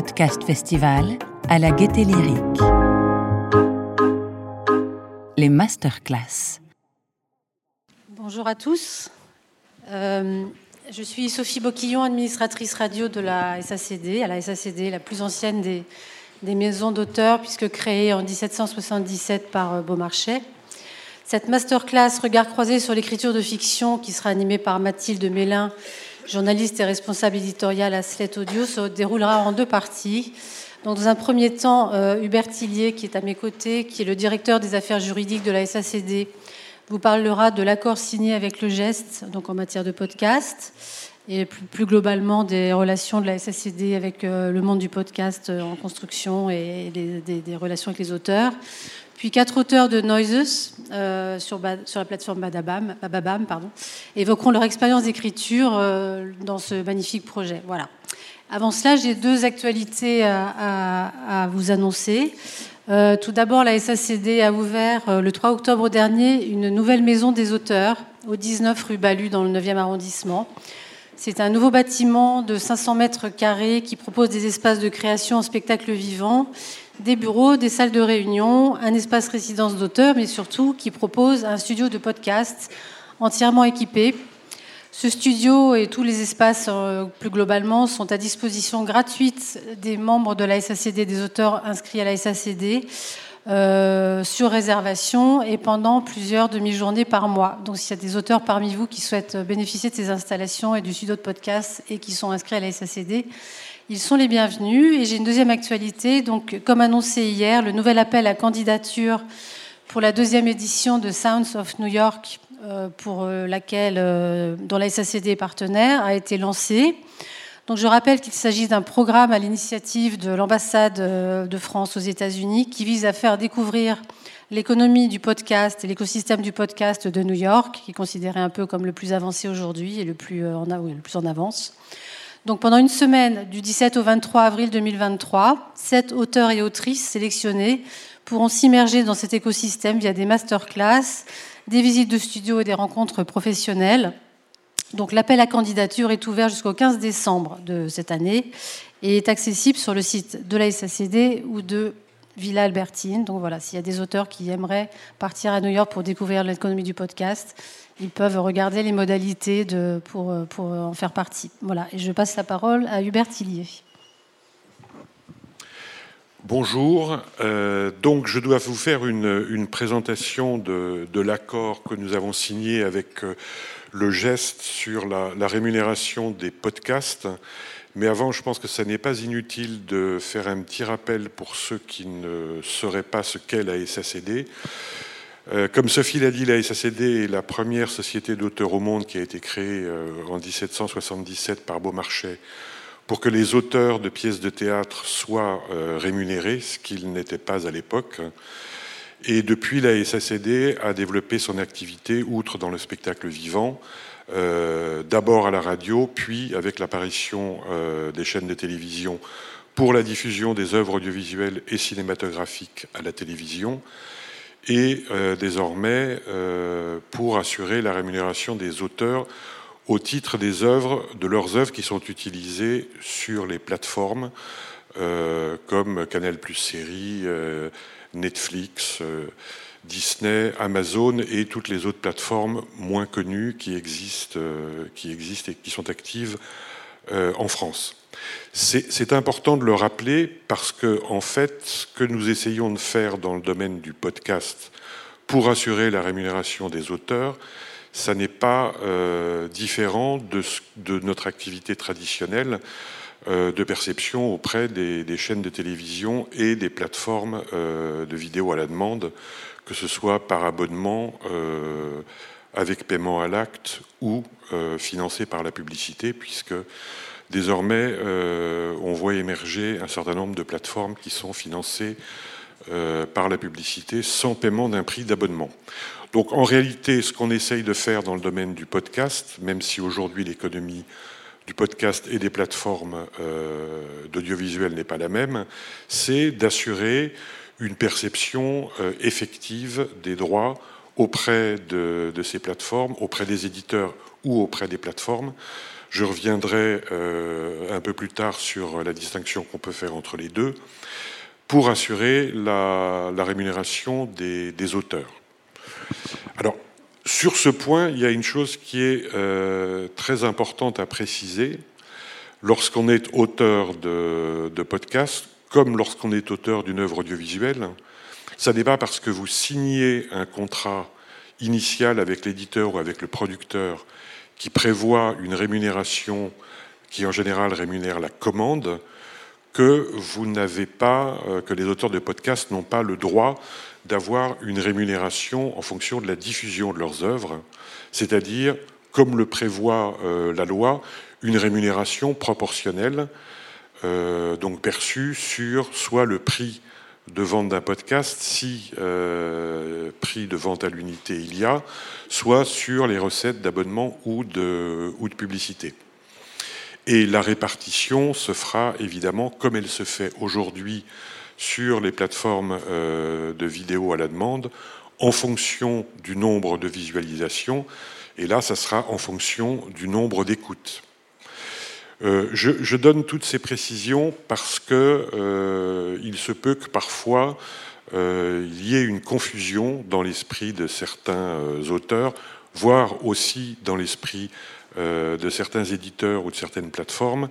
Podcast Festival à la Gaieté Lyrique. Les masterclass. Bonjour à tous. Euh, je suis Sophie Boquillon, administratrice radio de la SACD, à la SACD, la plus ancienne des, des maisons d'auteurs, puisque créée en 1777 par euh, Beaumarchais. Cette masterclass Regard croisé sur l'écriture de fiction, qui sera animée par Mathilde Mélin, journaliste et responsable éditorial à Slate Audio, se déroulera en deux parties. Dans un premier temps, euh, Hubert Tillier, qui est à mes côtés, qui est le directeur des affaires juridiques de la SACD, vous parlera de l'accord signé avec le geste, donc en matière de podcast, et plus, globalement des relations de la SACD avec euh, le monde du podcast euh, en construction et des relations avec les auteurs. Puis quatre auteurs de Noises euh, sur, la plateforme Bababam évoqueront leur expérience d'écriture euh, dans ce magnifique projet. Voilà. Avant cela, j'ai deux actualités à, vous annoncer. Euh, tout d'abord, la SACD a ouvert le 3 octobre dernier une nouvelle maison des auteurs au 19 rue Balu dans le 9e arrondissement. C'est un nouveau bâtiment de 500 mètres carrés qui propose des espaces de création en spectacle vivant des bureaux, des salles de réunion, un espace résidence d'auteur, mais surtout qui propose un studio de podcast entièrement équipé. Ce studio et tous les espaces euh, plus globalement sont à disposition gratuite des membres de la SACD, des auteurs inscrits à la SACD, euh, sur réservation et pendant plusieurs demi-journées par mois. Donc s'il y a des auteurs parmi vous qui souhaitent bénéficier de ces installations et du studio de podcast et qui sont inscrits à la SACD, ils sont les bienvenus. Et j'ai une deuxième actualité. Donc, comme annoncé hier, le nouvel appel à candidature pour la deuxième édition de Sounds of New York, euh, pour euh, laquelle, euh, dont la SACD est partenaire, a été lancé. Donc, je rappelle qu'il s'agit d'un programme à l'initiative de l'ambassade de France aux États-Unis qui vise à faire découvrir l'économie du podcast et l'écosystème du podcast de New York, qui est considéré un peu comme le plus avancé aujourd'hui et le plus en, le plus en avance. Donc pendant une semaine, du 17 au 23 avril 2023, sept auteurs et autrices sélectionnés pourront s'immerger dans cet écosystème via des masterclass, des visites de studio et des rencontres professionnelles. Donc l'appel à candidature est ouvert jusqu'au 15 décembre de cette année et est accessible sur le site de la SACD ou de Villa Albertine. Donc voilà, s'il y a des auteurs qui aimeraient partir à New York pour découvrir l'économie du podcast, ils peuvent regarder les modalités pour, en faire partie. Voilà, et je passe la parole à Hubert Tillier. Bonjour. Euh, donc, je dois vous faire une, présentation de, de l'accord que nous avons signé avec euh, le geste sur la, la, rémunération des podcasts. Mais avant, je pense que ça n'est pas inutile de faire un petit rappel pour ceux qui ne sauraient pas ce qu'est la SACD. Euh, comme Sophie l'a dit, la SACD est la première société d'auteurs au monde qui a été créée euh, en 1777 par Beaumarchais pour que les auteurs de pièces de théâtre soient euh, rémunérés, ce qu'ils n'étaient pas à l'époque. Et depuis, la SACD a développé son activité, outre dans le spectacle vivant, d'abord à la radio, puis avec l'apparition des chaînes de télévision pour la diffusion des œuvres audiovisuelles et cinématographiques à la télévision, et euh, désormais euh, pour assurer la rémunération des auteurs au titre des œuvres, de leurs œuvres qui sont utilisées sur les plateformes euh, comme Canal Plus Série, Netflix, Disney, Amazon et toutes les autres plateformes moins connues qui existent, qui existent et qui sont actives en France. C'est important de le rappeler parce que, en fait, ce que nous essayons de faire dans le domaine du podcast pour assurer la rémunération des auteurs, ça n'est pas euh, différent de, notre activité traditionnelle euh, de perception auprès des, chaînes de télévision et des plateformes euh, de vidéo à la demande, que ce soit par abonnement, avec paiement à l'acte ou financé par la publicité, puisque Désormais, euh, on voit émerger un certain nombre de plateformes qui sont financées euh, par la publicité sans paiement d'un prix d'abonnement. Donc en réalité, ce qu'on essaye de faire dans le domaine du podcast, même si aujourd'hui l'économie du podcast et des plateformes euh, d'audiovisuel n'est pas la même, c'est d'assurer une perception effective des droits auprès de, ces plateformes, auprès des éditeurs ou auprès des plateformes. Je reviendrai euh, un peu plus tard sur la distinction qu'on peut faire entre les deux pour assurer la, rémunération des, auteurs. Alors, sur ce point, il y a une chose qui est euh, très importante à préciser. Lorsqu'on est auteur de, de podcast, comme lorsqu'on est auteur d'une œuvre audiovisuelle, ça n'est pas parce que vous signez un contrat initial avec l'éditeur ou avec le producteur qui prévoit une rémunération qui en général rémunère la commande que vous n'avez pas, euh, que les auteurs de podcasts n'ont pas le droit d'avoir une rémunération en fonction de la diffusion de leurs œuvres, c'est-à-dire, comme le prévoit euh, la loi, une rémunération proportionnelle, euh, donc perçue sur soit le prix de vente d'un podcast, si prix de vente à l'unité il y a, soit sur les recettes d'abonnement ou de, ou de publicité. Et la répartition se fera évidemment comme elle se fait aujourd'hui sur les plateformes euh, de vidéo à la demande, en fonction du nombre de visualisations. Et là, ça sera en fonction du nombre d'écoutes. Euh, je, donne toutes ces précisions parce que euh, il se peut que parfois il y ait une confusion dans l'esprit de certains auteurs, voire aussi dans l'esprit euh, de certains éditeurs ou de certaines plateformes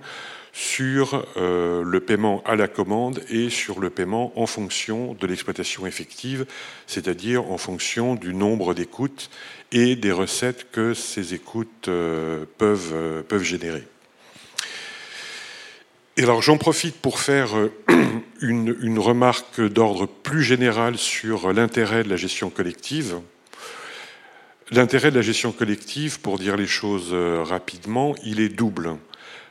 sur euh, le paiement à la commande et sur le paiement en fonction de l'exploitation effective, c'est-à-dire en fonction du nombre d'écoutes et des recettes que ces écoutes euh, peuvent générer. J'en profite pour faire une, une remarque d'ordre plus général sur l'intérêt de la gestion collective. L'intérêt de la gestion collective, pour dire les choses euh, rapidement, il est double.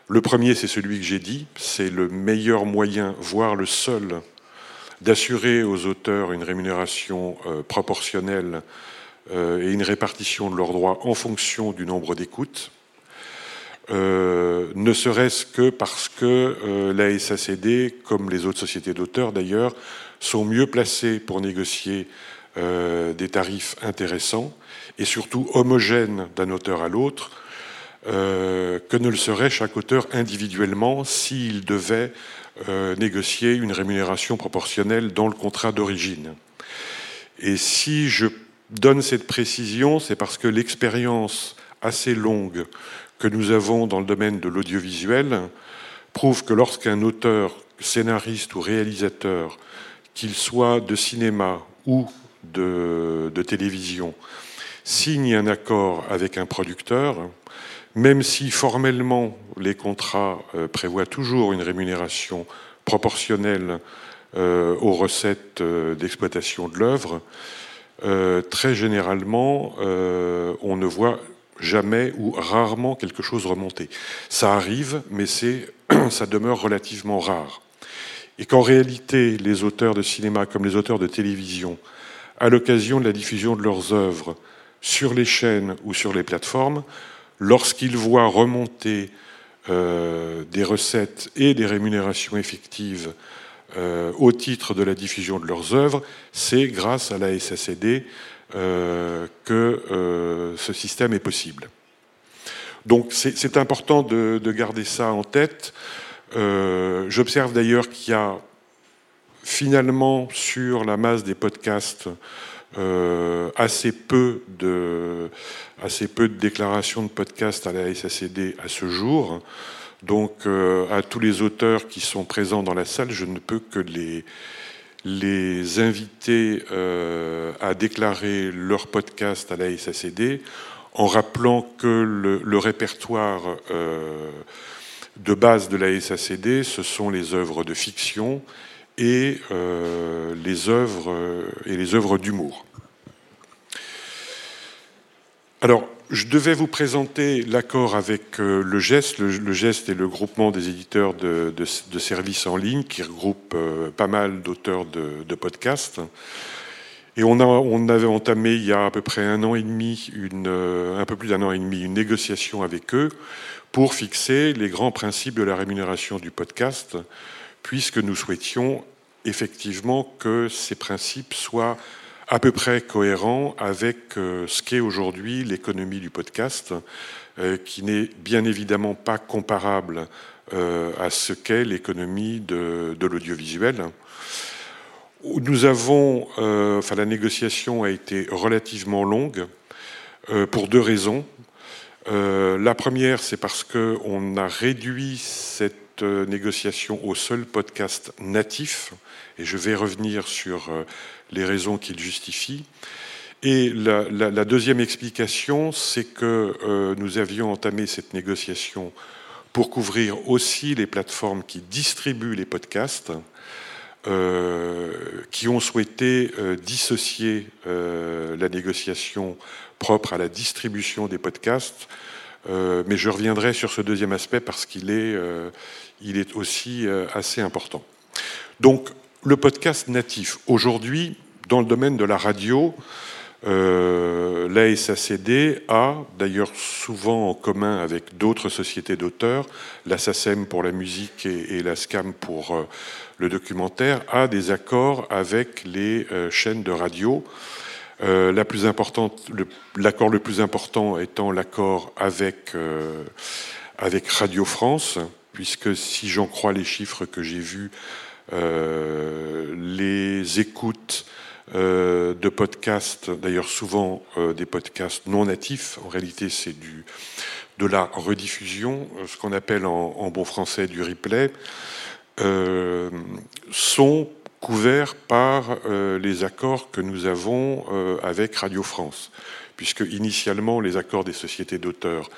Le premier, c'est celui que j'ai dit, c'est le meilleur moyen, voire le seul, d'assurer aux auteurs une rémunération euh, proportionnelle euh, et une répartition de leurs droits en fonction du nombre d'écoutes, ne serait-ce que parce que la SACD, comme les autres sociétés d'auteurs d'ailleurs, sont mieux placées pour négocier des tarifs intéressants et surtout homogène d'un auteur à l'autre euh, que ne le serait chaque auteur individuellement s'il devait euh, négocier une rémunération proportionnelle dans le contrat d'origine. Et si je donne cette précision, c'est parce que l'expérience assez longue que nous avons dans le domaine de l'audiovisuel prouve que lorsqu'un auteur, scénariste ou réalisateur, qu'il soit de cinéma ou de, télévision, signe un accord avec un producteur, même si formellement les contrats euh, prévoient toujours une rémunération proportionnelle euh, aux recettes euh, d'exploitation de l'œuvre, très généralement, on ne voit jamais ou rarement quelque chose remonter. Ça arrive, mais ça demeure relativement rare. Et qu'en réalité, les auteurs de cinéma comme les auteurs de télévision, à l'occasion de la diffusion de leurs œuvres, sur les chaînes ou sur les plateformes, lorsqu'ils voient remonter euh, des recettes et des rémunérations effectives euh, au titre de la diffusion de leurs œuvres, c'est grâce à la SACD que ce système est possible. Donc c'est important de, de, garder ça en tête. J'observe d'ailleurs qu'il y a finalement sur la masse des podcasts euh, assez, peu de, assez peu de déclarations de podcasts à la SACD à ce jour. Donc, euh, à tous les auteurs qui sont présents dans la salle, je ne peux que les, les inviter euh, à déclarer leur podcast à la SACD en rappelant que le, répertoire de base de la SACD, ce sont les œuvres de fiction et euh, les œuvres et les œuvres d'humour. Alors, je devais vous présenter l'accord avec euh, le GEST. Le, GEST est le groupement des éditeurs de, services en ligne qui regroupe euh, pas mal d'auteurs de, podcasts. Et on, avait entamé il y a à peu près un an et demi, une, un peu plus d'un an et demi, une négociation avec eux pour fixer les grands principes de la rémunération du podcast puisque nous souhaitions effectivement que ces principes soient à peu près cohérent avec ce qu'est aujourd'hui l'économie du podcast, qui n'est bien évidemment pas comparable à ce qu'est l'économie de, de l'audiovisuel. Nous avons, enfin, la négociation a été relativement longue pour deux raisons. la première, c'est parce qu'on a réduit cette euh, négociation au seul podcast natif, et je vais revenir sur euh, les raisons qu'il justifie. Et la, deuxième explication, c'est que euh, nous avions entamé cette négociation pour couvrir aussi les plateformes qui distribuent les podcasts, qui ont souhaité dissocier la négociation propre à la distribution des podcasts. mais je reviendrai sur ce deuxième aspect parce qu'il est, il est aussi euh, assez important. Donc, le podcast natif. Aujourd'hui, dans le domaine de la radio, euh, la SACD a, d'ailleurs souvent en commun avec d'autres sociétés d'auteurs, la SACEM pour la musique et, la SCAM pour euh, le documentaire, a des accords avec les chaînes de radio. importante, l'accord le, plus important étant l'accord avec, Radio France, puisque si j'en crois les chiffres que j'ai vus, euh, les écoutes euh, de podcasts, d'ailleurs souvent euh, des podcasts non natifs, en réalité c'est du de la rediffusion, ce qu'on appelle en, bon français du replay, sont couverts par les accords que nous avons avec Radio France, puisque initialement les accords des sociétés d'auteurs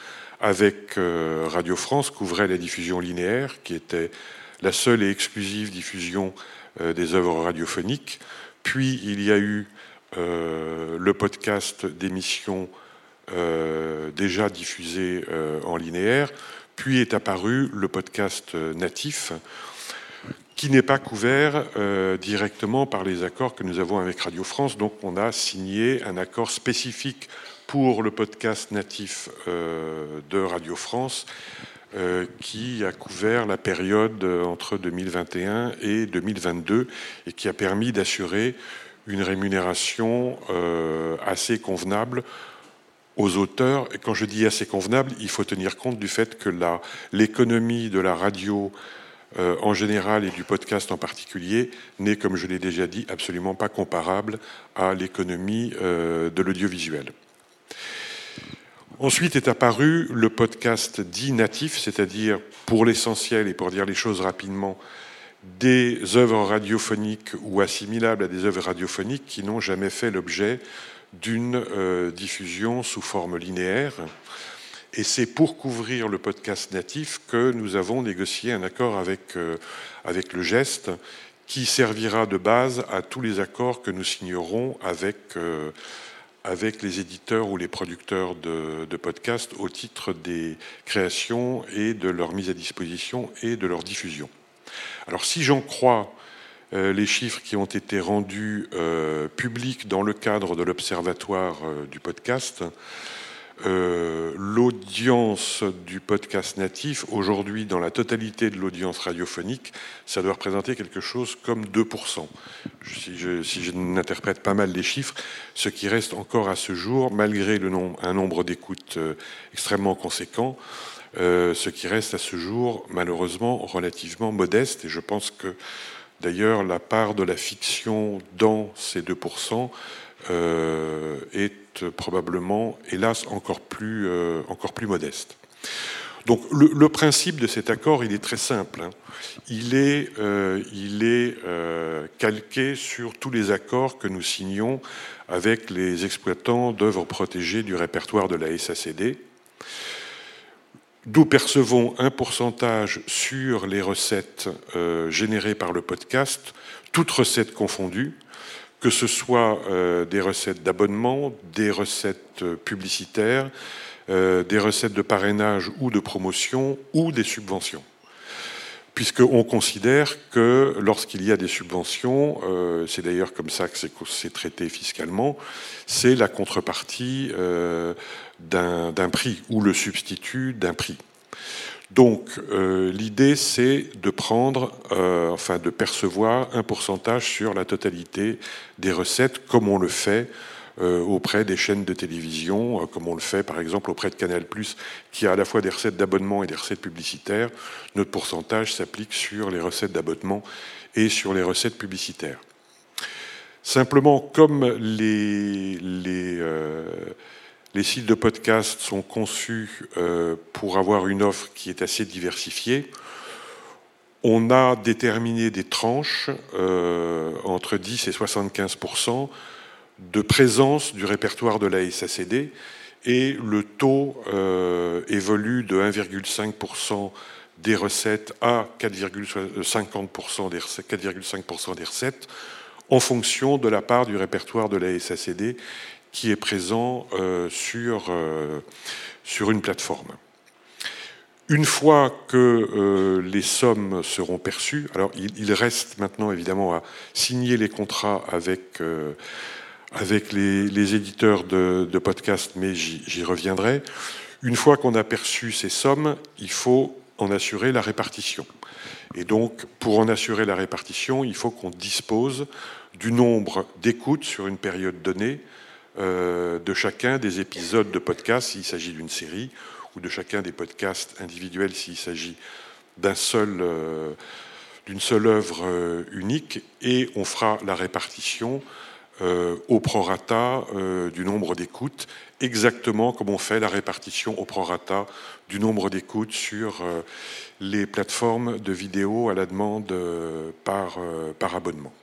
avec euh, Radio France couvrait la diffusion linéaire, qui était la seule et exclusive diffusion euh, des œuvres radiophoniques. Puis il y a eu euh, le podcast d'émissions déjà diffusées en linéaire. Puis est apparu le podcast natif, qui n'est pas couvert directement par les accords que nous avons avec Radio France. Donc on a signé un accord spécifique pour le podcast natif euh, de Radio France euh, qui a couvert la période entre 2021 et 2022 et qui a permis d'assurer une rémunération euh, assez convenable aux auteurs. Et quand je dis assez convenable, il faut tenir compte du fait que l'économie de la radio en général et du podcast en particulier n'est, comme je l'ai déjà dit, absolument pas comparable à l'économie de l'audiovisuel. Ensuite est apparu le podcast dit natif, c'est-à-dire pour l'essentiel et pour dire les choses rapidement, des œuvres radiophoniques ou assimilables à des œuvres radiophoniques qui n'ont jamais fait l'objet d'une euh, diffusion sous forme linéaire. Et c'est pour couvrir le podcast natif que nous avons négocié un accord avec, euh, avec le geste qui servira de base à tous les accords que nous signerons avec euh, avec les éditeurs ou les producteurs de, podcasts au titre des créations et de leur mise à disposition et de leur diffusion. Alors si j'en crois euh, les chiffres qui ont été rendus euh, publics dans le cadre de l'Observatoire euh, du podcast, euh, l'audience du podcast natif, aujourd'hui, dans la totalité de l'audience radiophonique, ça doit représenter quelque chose comme 2%. Si je, si je n'interprète pas mal les chiffres, ce qui reste encore à ce jour, malgré un nombre d'écoutes euh, extrêmement conséquent, euh, ce qui reste à ce jour, malheureusement, relativement modeste. Et je pense que, d'ailleurs, la part de la fiction dans ces 2% est probablement, hélas, encore plus, euh, encore plus modeste. Donc le, principe de cet accord, il est très simple. Hein. Il est, euh, il est euh, calqué sur tous les accords que nous signons avec les exploitants d'œuvres protégées du répertoire de la SACD. Nous percevons un pourcentage sur les recettes générées par le podcast, toutes recettes confondues, que ce soit euh, des recettes d'abonnement, des recettes euh, publicitaires, euh, des recettes de parrainage ou de promotion ou des subventions. Puisqu'on considère que lorsqu'il y a des subventions, c'est d'ailleurs comme ça que c'est traité fiscalement, c'est la contrepartie d'un prix ou le substitut d'un prix. Donc l'idée c'est de prendre, enfin de percevoir un pourcentage sur la totalité des recettes comme on le fait euh, auprès des chaînes de télévision, euh, comme on le fait par exemple auprès de Canal+, qui a à la fois des recettes d'abonnement et des recettes publicitaires. Notre pourcentage s'applique sur les recettes d'abonnement et sur les recettes publicitaires. Simplement, comme les, les, euh, les sites de podcast sont conçus pour avoir une offre qui est assez diversifiée, on a déterminé des tranches entre 10 et 75% de présence du répertoire de la SACD et le taux euh, évolue de 1,5% des recettes à 4,50% des, 4,5% des recettes en fonction de la part du répertoire de la SACD qui est présent euh, sur, euh, sur une plateforme. Une fois que les sommes seront perçues, alors il, reste maintenant évidemment à signer les contrats avec avec les, éditeurs de, podcasts, mais j'y reviendrai. Une fois qu'on a perçu ces sommes, il faut en assurer la répartition. Et donc, pour en assurer la répartition, il faut qu'on dispose du nombre d'écoutes sur une période donnée euh, de chacun des épisodes de podcast s'il s'agit d'une série, ou de chacun des podcasts individuels s'il s'agit d'un seul, euh, d'une seule œuvre euh, unique, et on fera la répartition au prorata du nombre d'écoutes, exactement comme on fait la répartition au prorata du nombre d'écoutes sur les plateformes de vidéo à la demande par abonnement.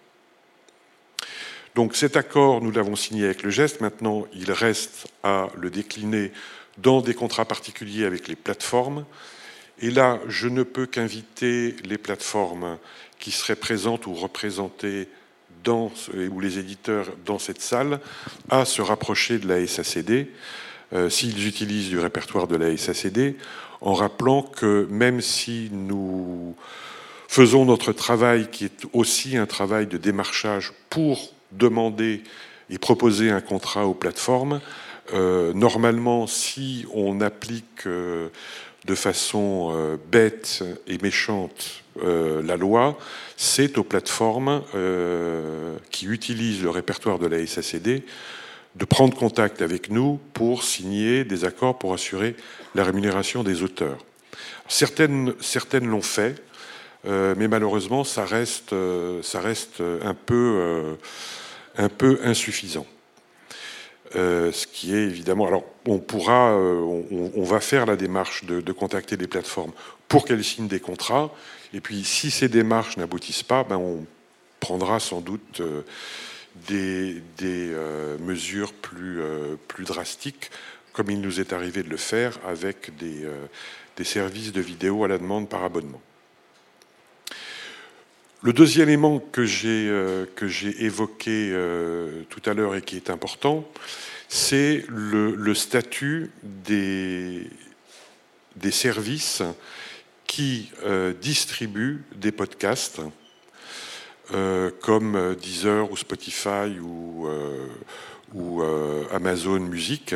Donc cet accord, nous l'avons signé avec le geste. Maintenant, il reste à le décliner dans des contrats particuliers avec les plateformes. Et là, je ne peux qu'inviter les plateformes qui seraient présentes ou représentées dans, ou les éditeurs dans cette salle à se rapprocher de la SACD euh, s'ils utilisent du répertoire de la SACD, en rappelant que même si nous faisons notre travail, qui est aussi un travail de démarchage pour demander et proposer un contrat aux plateformes, euh, normalement, si on applique euh, de façon bête et méchante la loi, c'est aux plateformes euh, qui utilisent le répertoire de la SACD de prendre contact avec nous pour signer des accords pour assurer la rémunération des auteurs. Certaines, certaines l'ont fait, euh, mais malheureusement, ça reste, euh, ça reste un, peu, un peu insuffisant. ce qui est évidemment. Alors, on pourra, on, va faire la démarche de, contacter les plateformes pour qu'elles signent des contrats. Et puis, si ces démarches n'aboutissent pas, ben, on prendra sans doute euh, des, euh, mesures plus, euh, plus drastiques, comme il nous est arrivé de le faire avec des, des services de vidéo à la demande par abonnement. Le deuxième élément que j'ai que j'ai évoqué tout à l'heure et qui est important, c'est le, statut des, services qui euh, distribue des podcasts euh, comme Deezer ou Spotify ou, euh, ou Amazon Music,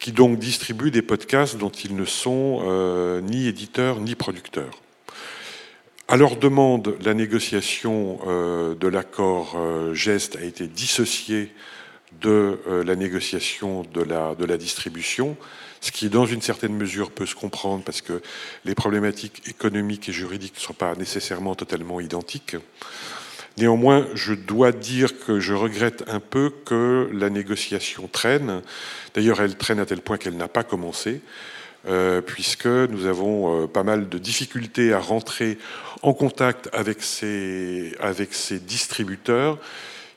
qui donc distribuent des podcasts dont ils ne sont ni éditeurs ni producteurs. À leur demande, la négociation de l'accord geste a été dissociée de la négociation de la, de la distribution ce qui, dans une certaine mesure, peut se comprendre parce que les problématiques économiques et juridiques ne sont pas nécessairement totalement identiques. Néanmoins, je dois dire que je regrette un peu que la négociation traîne. D'ailleurs, elle traîne à tel point qu'elle n'a pas commencé, euh, puisque nous avons euh, pas mal de difficultés à rentrer en contact avec ces, distributeurs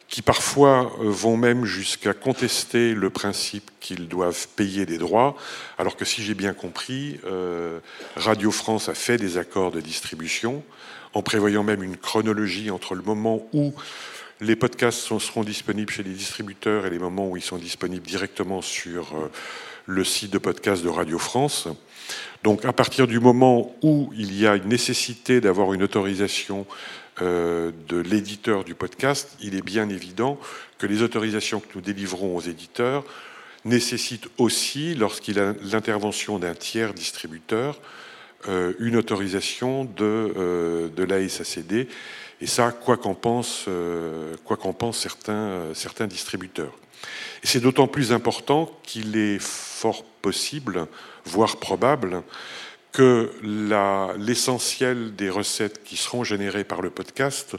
qui parfois euh, vont même jusqu'à contester le principe qu'ils doivent payer des droits, alors que si j'ai bien compris, Radio France a fait des accords de distribution, en prévoyant même une chronologie entre le moment où les podcasts seront disponibles chez les distributeurs et les moments où ils sont disponibles directement sur euh, le site de podcast de Radio France. Donc à partir du moment où il y a une nécessité d'avoir une autorisation euh, de l'éditeur du podcast, il est bien évident que les autorisations que nous délivrons aux éditeurs nécessitent aussi, lorsqu'il a l'intervention d'un tiers distributeur, une autorisation de, de la SACD. Et ça, quoi qu'en pensent, qu'en pensent certains, distributeurs. C'est d'autant plus important qu'il est fort possible, voire probable, que l'essentiel des recettes qui seront générées par le podcast,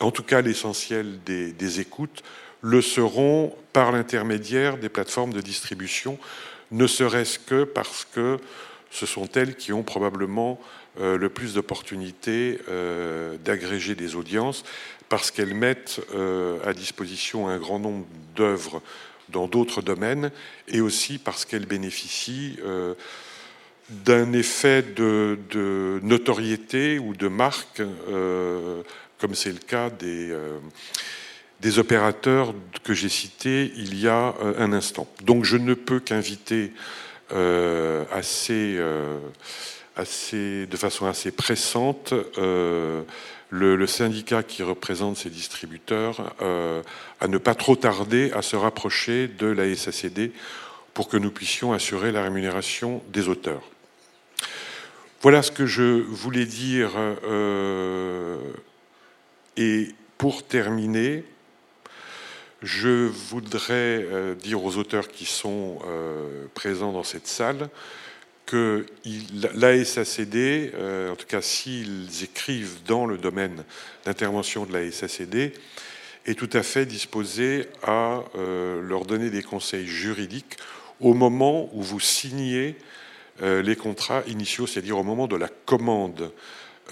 en tout cas l'essentiel des, écoutes, le seront par l'intermédiaire des plateformes de distribution, ne serait-ce que parce que ce sont elles qui ont probablement euh, le plus d'opportunités euh, d'agréger des audiences, parce qu'elles mettent euh, à disposition un grand nombre d'œuvres dans d'autres domaines, et aussi parce qu'elles bénéficient d'un effet de, notoriété ou de marque, euh, comme c'est le cas des, euh, opérateurs que j'ai cités il y a euh, un instant. Donc je ne peux qu'inviter assez, de façon assez pressante le, syndicat qui représente ces distributeurs à ne pas trop tarder à se rapprocher de la SACD pour que nous puissions assurer la rémunération des auteurs. Voilà ce que je voulais dire. Euh, et pour terminer, je voudrais euh, dire aux auteurs qui sont euh, présents dans cette salle que l'ASACD, en tout cas s'ils écrivent dans le domaine d'intervention de la SACD, est tout à fait disposé à leur donner des conseils juridiques au moment où vous signez euh, les contrats initiaux, c'est-à-dire au moment de la commande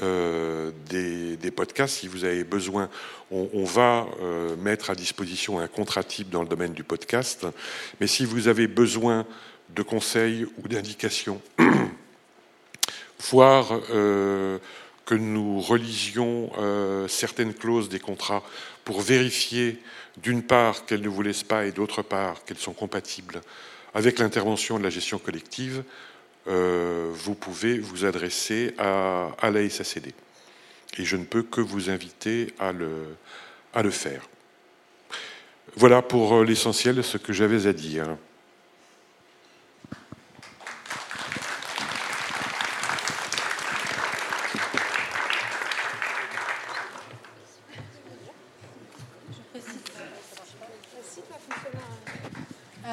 euh, des, podcasts. Si vous avez besoin, on, va euh, mettre à disposition un contrat type dans le domaine du podcast. Mais si vous avez besoin de conseils ou d'indications, voire que nous relisions certaines clauses des contrats pour vérifier d'une part qu'elles ne vous laissent pas et d'autre part qu'elles sont compatibles avec l'intervention de la gestion collective, euh, vous pouvez vous adresser à, à la SACD. Et je ne peux que vous inviter à le, à le faire. Voilà pour l'essentiel ce que j'avais à dire.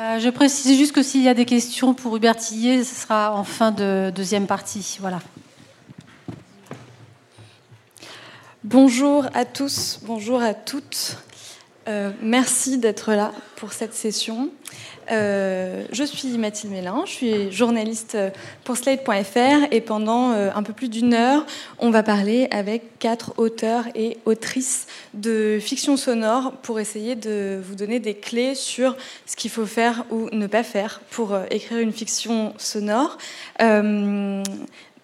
Euh, je précise juste que s'il y a des questions pour Hubert ce sera en fin de deuxième partie. Voilà. Bonjour à tous, bonjour à toutes. Euh, merci d'être là pour cette session. Euh, je suis Mathilde Mélin, je suis journaliste pour Slate.fr et pendant euh, un peu plus d'une heure, on va parler avec quatre auteurs et autrices de fiction sonore pour essayer de vous donner des clés sur ce qu'il faut faire ou ne pas faire pour écrire une fiction sonore.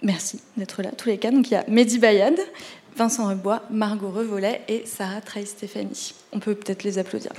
merci d'être là, tous les quatre. Donc il y a Mehdi Bayad, Vincent Rebois, Margot Revolet et Sarah Trey-Stéphanie. On peut peut-être les applaudir.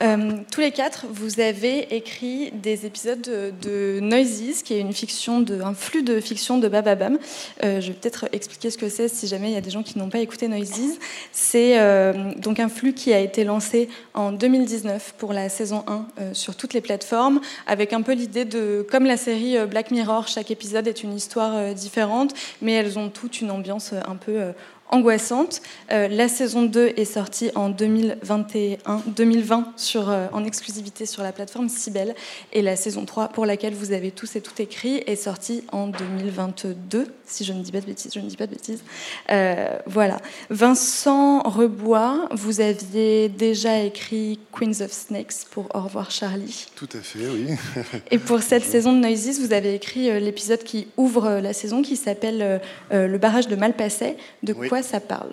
Euh, tous les quatre, vous avez écrit des épisodes de, Noises, qui est une fiction, de, un flux de fiction de Bababam. Euh, je vais peut-être expliquer ce que c'est si jamais il y a des gens qui n'ont pas écouté Noises. C'est euh, donc un flux qui a été lancé en 2019 pour la saison 1 sur toutes les plateformes, avec un peu l'idée de, comme la série Black Mirror, chaque épisode est une histoire différente, mais elles ont toutes une ambiance un peu angoissante. Euh, la saison 2 est sortie en 2021, 2020 sur, euh, en exclusivité sur la plateforme Cybelle. Et la saison 3, pour laquelle vous avez tous et tout écrit, est sortie en 2022, si je ne dis pas de bêtises. Je ne dis pas de bêtises. Euh, voilà. Vincent Rebois, vous aviez déjà écrit Queens of Snakes pour Au revoir Charlie. Tout à fait, oui. et pour cette saison de Noises, vous avez écrit l'épisode qui ouvre la saison, qui s'appelle Le barrage de Malpasset. De quoi ça parle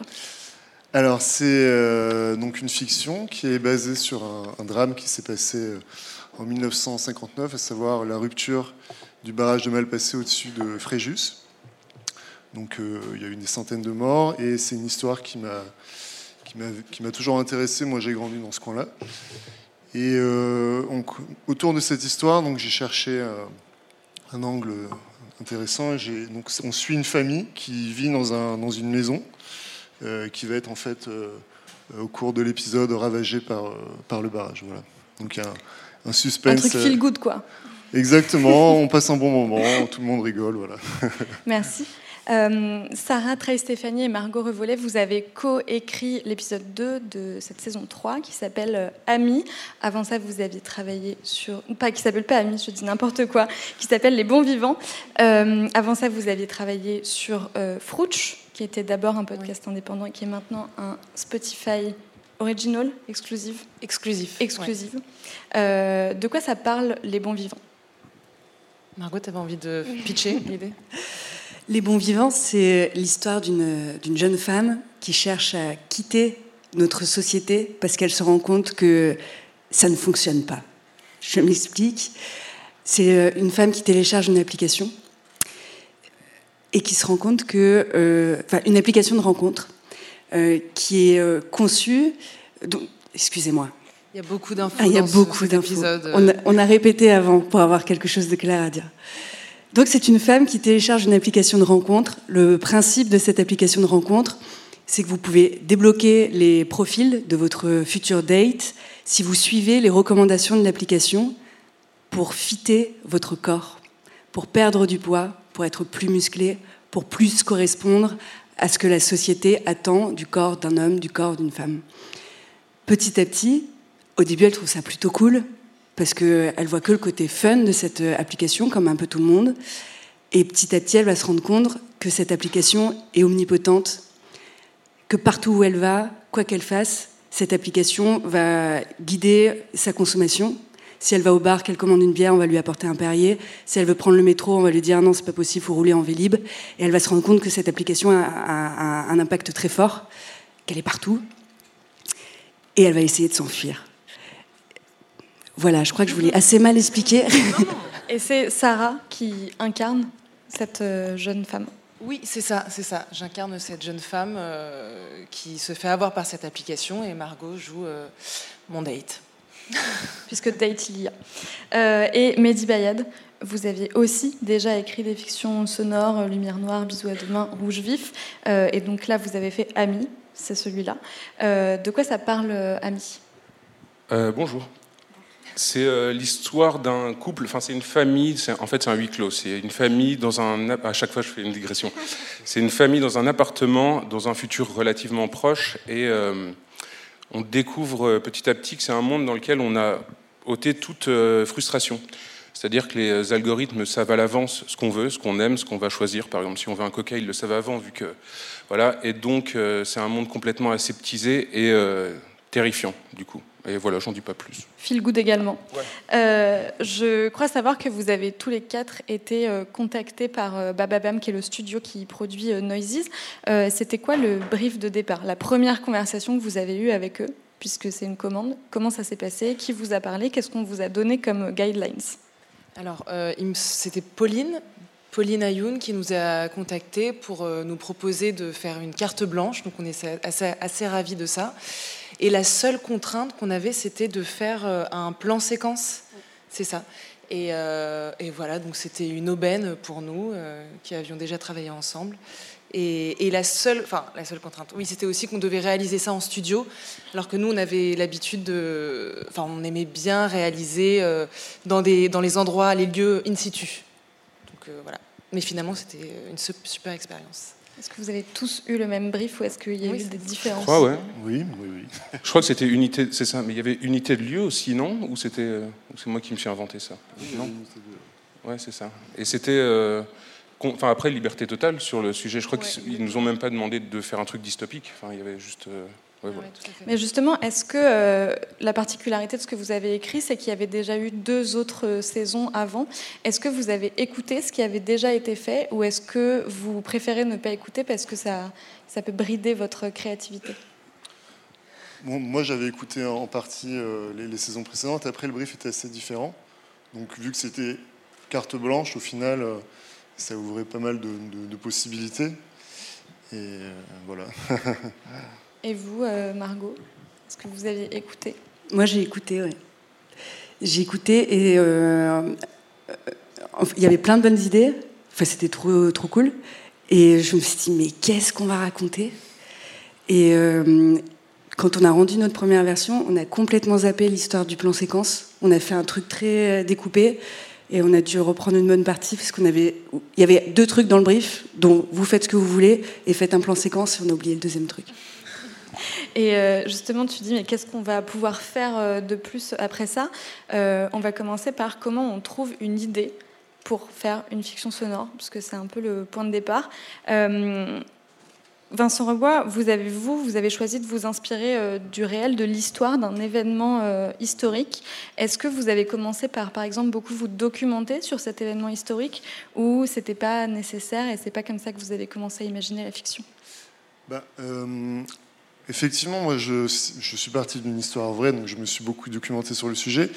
Alors, c'est euh, donc une fiction qui est basée sur un, drame qui s'est passé euh, en 1959, à savoir la rupture du barrage de Malpassé au-dessus de Fréjus. Donc, euh, il y a eu des centaines de morts et c'est une histoire qui m'a qui m'a toujours intéressé. Moi, j'ai grandi dans ce coin-là. Et autour de cette histoire, donc j'ai cherché un angle intéressant. Donc, on suit une famille qui vit dans, un, dans une maison qui va être en fait euh, au cours de l'épisode ravagé par, euh, par le barrage. Voilà. Donc il y a un suspense. Un truc feel good, quoi. Exactement, on passe un bon moment, tout le monde rigole, voilà. Merci. Euh, Sarah, Trey Stéphanie et Margot Revolet, vous avez co-écrit l'épisode 2 de cette saison 3 qui s'appelle euh, Amis. Avant ça, vous aviez travaillé sur. Pas qui s'appelle pas Amis, je dis n'importe quoi, qui s'appelle Les Bons Vivants. Euh, avant ça, vous aviez travaillé sur Frouch, qui était d'abord un podcast indépendant et qui est maintenant un Spotify original, exclusive. Exclusif. Exclusive. de quoi ça parle, Les Bons Vivants? Margot, tu avais envie de pitcher l'idée? Les bons vivants, c'est l'histoire d'une jeune femme qui cherche à quitter notre société parce qu'elle se rend compte que ça ne fonctionne pas. Je m'explique. C'est euh, une femme qui télécharge une application et qui se rend compte que, euh, enfin, une application de rencontre euh, qui est conçue. Excusez-moi. Il y a beaucoup d'infos. Ah, il y a beaucoup d'infos. On, on, a répété avant pour avoir quelque chose de clair à dire. Donc c'est une femme qui télécharge une application de rencontre. Le principe de cette application de rencontre, c'est que vous pouvez débloquer les profils de votre future date si vous suivez les recommandations de l'application pour fitter votre corps, pour perdre du poids, pour être plus musclé, pour plus correspondre à ce que la société attend du corps d'un homme, du corps d'une femme. Petit à petit, au début, elle trouve ça plutôt cool, parce qu'elle voit que le côté fun de cette euh, application, comme un peu tout le monde. Et petit à petit, elle va se rendre compte que cette application est omnipotente, que partout où elle va, quoi qu'elle fasse, cette application va guider sa consommation. Si elle va au bar, qu'elle commande une bière, on va lui apporter un Perrier. Si elle veut prendre le métro, on va lui dire non, c'est pas possible, il faut rouler en Vélib. Et elle va se rendre compte que cette application a, a un impact très fort, qu'elle est partout. Et elle va essayer de s'enfuir. Voilà, je crois que je voulais assez mal expliquer. Et c'est Sarah qui incarne cette euh, jeune femme. Oui, c'est ça, c'est ça. J'incarne cette jeune femme euh, qui se fait avoir par cette application et Margot joue euh, mon date. Puisque date il y a. et Mehdi Bayad, vous aviez aussi déjà écrit des fictions sonores, Lumière noire, Bisous à demain, Rouge vif. et donc là, vous avez fait Ami, c'est celui-là. de quoi ça parle, Ami? Bonjour. C'est euh, l'histoire d'un couple, enfin c'est une famille, en fait c'est un huis clos, c'est une famille dans un... À chaque fois je fais une digression. C'est une famille dans un appartement, dans un futur relativement proche, et euh, on découvre euh, petit à petit que c'est un monde dans lequel on a ôté toute frustration. C'est-à-dire que les algorithmes savent à l'avance ce qu'on veut, ce qu'on aime, ce qu'on va choisir. Par exemple, si on veut un coca, ils le savent avant, vu que voilà. Et donc, c'est un monde complètement aseptisé et terrifiant, du coup. Et voilà, j'en dis pas plus. Feel good également. Euh, je crois savoir que vous avez tous les quatre été euh, contactés par euh, Bababam, qui est le studio qui produit Noises. C'était quoi le brief de départ? La première conversation que vous avez eue avec eux, puisque c'est une commande? Comment ça s'est passé? Qui vous a parlé? Qu'est-ce qu'on vous a donné comme guidelines? Alors, c'était Pauline, Pauline Ayoun qui nous a contactés pour nous proposer de faire une carte blanche. Donc on est assez, assez ravis de ça. Et la seule contrainte qu'on avait, c'était de faire euh, un plan séquence. C'est ça. Euh, et, voilà, donc c'était une aubaine pour nous euh, qui avions déjà travaillé ensemble. Et, la seule, enfin la seule contrainte, oui, c'était aussi qu'on devait réaliser ça en studio, alors que nous on avait l'habitude de, enfin on aimait bien réaliser dans des dans les endroits, les lieux in situ. Donc voilà. Mais finalement c'était une super expérience. Est-ce que vous avez tous eu le même brief ou est-ce qu'il y a eu des différences Je crois, ouais. Oui, oui, oui. Je crois que c'était unité, c'est ça, mais il y avait unité de lieu aussi, non? Ou c'était, euh, c'est moi qui me suis inventé ça? Non. Ouais, c'est ça. Et c'était, euh, enfin après liberté totale sur le sujet. Je crois qu'ils nous ont même pas demandé de faire un truc dystopique. Enfin, il y avait juste. Euh, mais justement, est-ce que euh, la particularité de ce que vous avez écrit, c'est qu'il y avait déjà eu deux autres euh, saisons avant Est-ce que vous avez écouté ce qui avait déjà été fait ou est-ce que vous préférez ne pas écouter parce que ça, ça peut brider votre créativité? Moi, j'avais écouté en partie euh, les, saisons précédentes. Après, le brief était assez différent. Donc, vu que c'était carte blanche, au final, ça ouvrait pas mal de, de possibilités. Et voilà. Et vous, euh, Margot, est-ce que vous avez écouté Moi, j'ai écouté, oui. J'ai écouté et euh, il y avait plein de bonnes idées. Enfin, c'était trop, trop cool. Et je me suis dit, mais qu'est-ce qu'on va raconter? Et euh, quand on a rendu notre première version, on a complètement zappé l'histoire du plan séquence. On a fait un truc très découpé et on a dû reprendre une bonne partie parce qu'on avait, y avait deux trucs dans le brief, dont vous faites ce que vous voulez et faites un plan séquence et on a oublié le deuxième truc. Et euh, justement, tu dis, mais qu'est-ce qu'on va pouvoir faire euh, de plus après ça? Euh, On va commencer par comment on trouve une idée pour faire une fiction sonore, parce que c'est un peu le point de départ. Vincent Rebois, vous avez, vous, vous avez choisi de vous inspirer du réel, de l'histoire, d'un événement historique. Est-ce que vous avez commencé par, par exemple, beaucoup vous documenter sur cet événement historique ou c'était pas nécessaire et c'est pas comme ça que vous avez commencé à imaginer la fiction? Euh, Effectivement, moi, je, suis parti d'une histoire vraie, donc je me suis beaucoup documenté sur le sujet,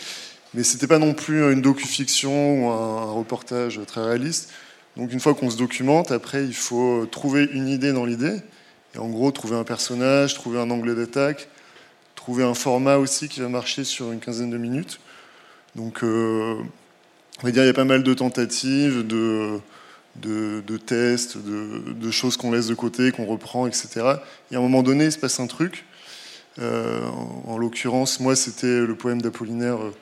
mais c'était pas non plus une docu-fiction ou un, un reportage très réaliste. Donc une fois qu'on se documente, après il faut trouver une idée dans l'idée. Et en gros, trouver un personnage, trouver un angle d'attaque, trouver un format aussi qui va marcher sur une quinzaine de minutes. Donc euh, on va dire il y a pas mal de tentatives, de, de, tests, de, choses qu'on laisse de côté, qu'on reprend, etc. Et à un moment donné, il se passe un truc. Euh, en, l'occurrence, moi, c'était le poème d'Apollinaire, euh,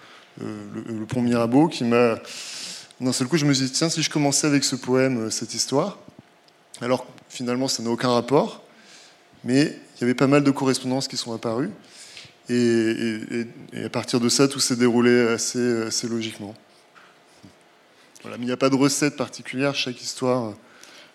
le, le, pont Mirabeau, qui m'a d'un seul coup, je me suis dit, tiens, si je commençais avec ce poème, euh, cette histoire, alors finalement, ça n'a aucun rapport, mais il y avait pas mal de correspondances qui sont apparues. Et, à partir de ça, tout s'est déroulé assez, assez logiquement. Voilà, mais il n'y a pas de recette particulière, chaque histoire.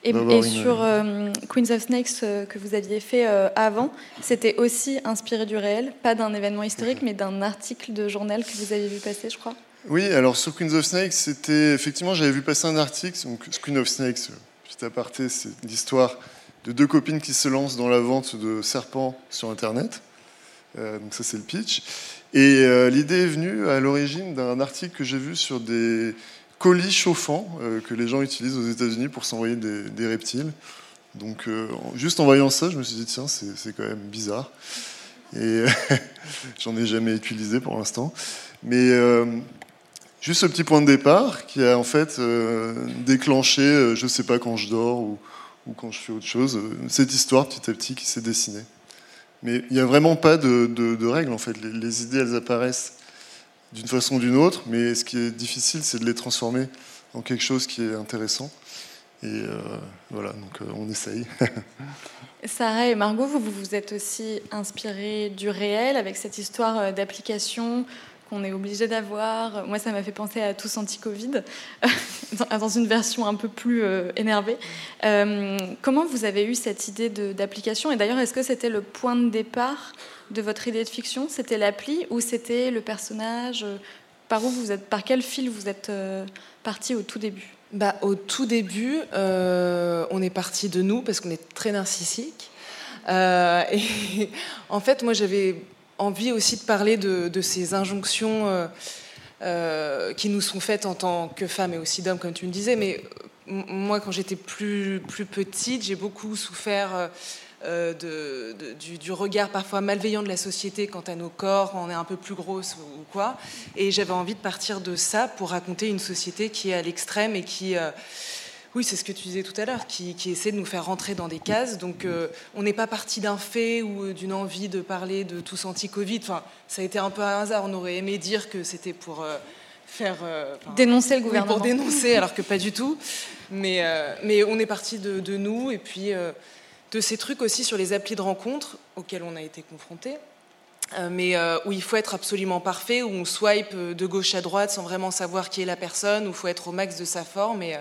Et, et sur euh, Queens of Snakes euh, que vous aviez fait avant, c'était aussi inspiré du réel, pas d'un événement historique, mais d'un article de journal que vous avez vu passer, je crois. Oui, alors sur Queens of Snakes, c'était effectivement, j'avais vu passer un article. Donc, Queen of Snakes, petit aparté, c'est l'histoire de deux copines qui se lancent dans la vente de serpents sur Internet. Euh, donc ça, c'est le pitch. Et euh, l'idée est venue à l'origine d'un article que j'ai vu sur des colis chauffants euh, que les gens utilisent aux États-Unis pour s'envoyer des, reptiles. Donc juste en voyant ça, je me suis dit tiens, c'est quand même bizarre. Et j'en ai jamais utilisé pour l'instant. Mais Juste ce petit point de départ qui a en fait euh, déclenché, euh, je ne sais pas quand je dors ou, quand je fais autre chose, euh, cette histoire petit à petit qui s'est dessinée. Mais il n'y a vraiment pas de, règles en fait. Les, idées elles apparaissent d'une façon ou d'une autre, mais ce qui est difficile c'est de les transformer en quelque chose qui est intéressant. Et voilà, donc on essaye. Sarah et Margot, vous vous êtes aussi inspirés du réel avec cette histoire d'application qu'on est obligé d'avoir. Moi, ça m'a fait penser à Tous anti-Covid, dans une version un peu plus euh, énervée. Euh, comment vous avez eu cette idée d'application? Et d'ailleurs, est-ce que c'était le point de départ de votre idée de fiction C'était l'appli ou c'était le personnage Par où vous êtes Par quel fil vous êtes euh, parti au tout début bah, Au tout début, on est parti de nous parce qu'on est très narcissique. et en fait, moi, j'avais envie aussi de parler de, ces injonctions euh, euh, qui nous sont faites en tant que femmes et aussi d'hommes, comme tu me disais. Mais euh, moi, quand j'étais plus, plus petite, j'ai beaucoup souffert de, du, regard parfois malveillant de la société quant à nos corps, quand on est un peu plus grosse ou, quoi. Et j'avais envie de partir de ça pour raconter une société qui est à l'extrême et qui oui, c'est ce que tu disais tout à l'heure, qui, essaie de nous faire rentrer dans des cases. Donc, euh, on n'est pas parti d'un fait ou euh, d'une envie de parler de tous anti-Covid. Enfin, ça a été un peu un hasard. On aurait aimé dire que c'était pour euh, faire dénoncer le gouvernement. pour dénoncer, alors que pas du tout. Mais, mais on est parti de, de, nous et puis de ces trucs aussi sur les applis de rencontres auxquels on a été confrontés. mais où il faut être absolument parfait, où on swipe de gauche à droite sans vraiment savoir qui est la personne, où il faut être au max de sa forme. Et,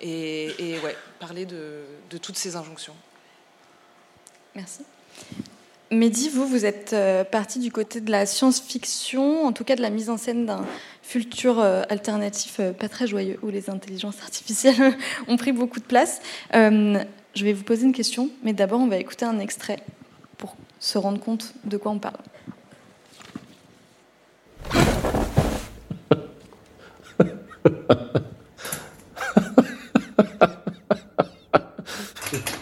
et, ouais, parler de, toutes ces injonctions. Merci. Mehdi, vous, vous êtes euh, parti du côté de la science-fiction, en tout cas de la mise en scène d'un futur euh, alternatif euh, pas très joyeux, où les intelligences artificielles ont pris beaucoup de place. Je vais vous poser une question, mais d'abord on va écouter un extrait pour se rendre compte de quoi on parle.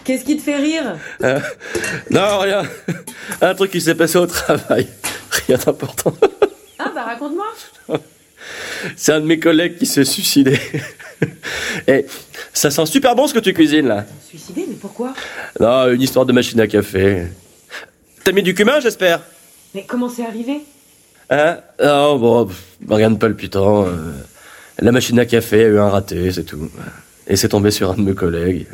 Qu'est-ce qui te fait rire? Euh, Non, rien. Un truc qui s'est passé au travail. Rien d'important. Ah bah raconte-moi. C'est un de mes collègues qui s'est suicidé. Et ça sent super bon ce que tu cuisines là. Suicidé Mais pourquoi? Non, une histoire de machine à café. T'as mis du cumin, j'espère? Mais comment c'est arrivé? Hein? Oh, bon, rien de palpitant. Euh, la machine à café a eu un raté, c'est tout. Et c'est tombé sur un de mes collègues.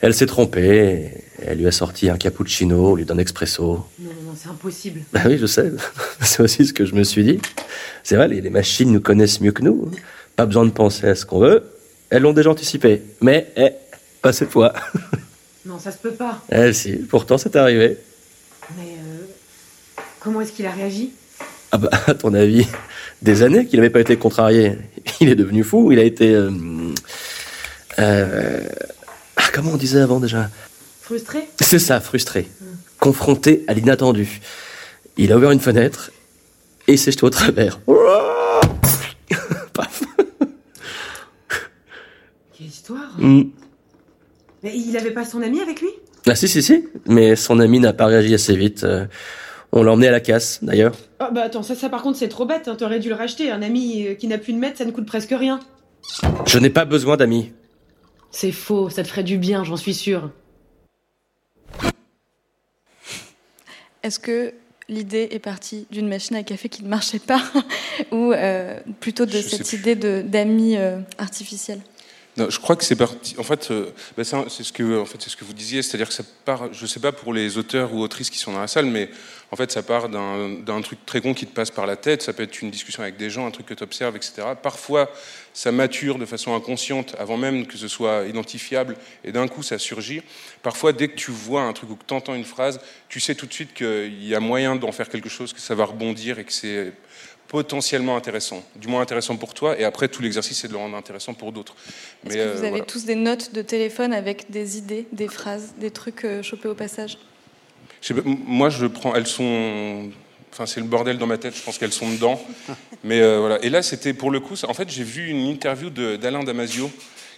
Elle s'est trompée. Elle lui a sorti un cappuccino au lieu d'un expresso. Non, non, non, c'est impossible. Bah oui, je sais. C'est aussi ce que je me suis dit. C'est vrai, les, les machines nous connaissent mieux que nous. Pas besoin de penser à ce qu'on veut. Elles l'ont déjà anticipé. Mais, eh, pas cette fois. Non, ça se peut pas. Eh si, pourtant c'est arrivé. Mais euh, comment est-ce qu'il a réagi? Ah bah, à ton avis, des années qu'il n'avait pas été contrarié. Il est devenu fou, il a été... euh, euh, ah, comment on disait avant déjà? Frustré? C'est ça, frustré. Confronté à l'inattendu. Il a ouvert une fenêtre et s'est jeté au travers. Paf. Histoire Mm. Mais il avait pas son ami avec lui? Ah si, si, si. Mais son ami n'a pas réagi assez vite. Euh, On l'a emmené à la casse, d'ailleurs. Ah bah attends, ça, ça par contre c'est trop bête, hein. t'aurais dû le racheter. Un ami euh, qui n'a plus de maître, ça ne coûte presque rien. Je n'ai pas besoin d'amis. C'est faux, ça te ferait du bien, j'en suis sûre. Est-ce que l'idée est partie d'une machine à café qui ne marchait pas ou euh, plutôt de Je cette idée d'amis euh, artificiels? Je crois que c'est parti. En fait, euh, bah, c'est un- c'est ce que, en fait, c'est ce que vous disiez, c'est-à-dire que ça part. Je sais pas pour les auteurs ou autrices qui sont dans la salle, mais en fait, ça part d'un truc très con qui te passe par la tête. Ça peut être une discussion avec des gens, un truc que tu observes, etc. Parfois, ça mature de façon inconsciente avant même que ce soit identifiable, et d'un coup, ça surgit. Parfois, dès que tu vois un truc ou que tu entends une phrase, tu sais tout de suite qu'il y a moyen d'en faire quelque chose, que ça va rebondir et que c'est potentiellement intéressant, du moins intéressant pour toi, et après tout l'exercice c'est de le rendre intéressant pour d'autres. Mais que euh, vous avez voilà. tous des notes de téléphone avec des idées, des phrases, des trucs euh, chopés au passage? Je sais pas, m- moi, je prends. Elles sont. Enfin, c'est le bordel dans ma tête. Je pense qu'elles sont dedans. Mais euh, voilà. Et là, c'était pour le coup. ça- En fait, j'ai vu une interview d'Alain Damasio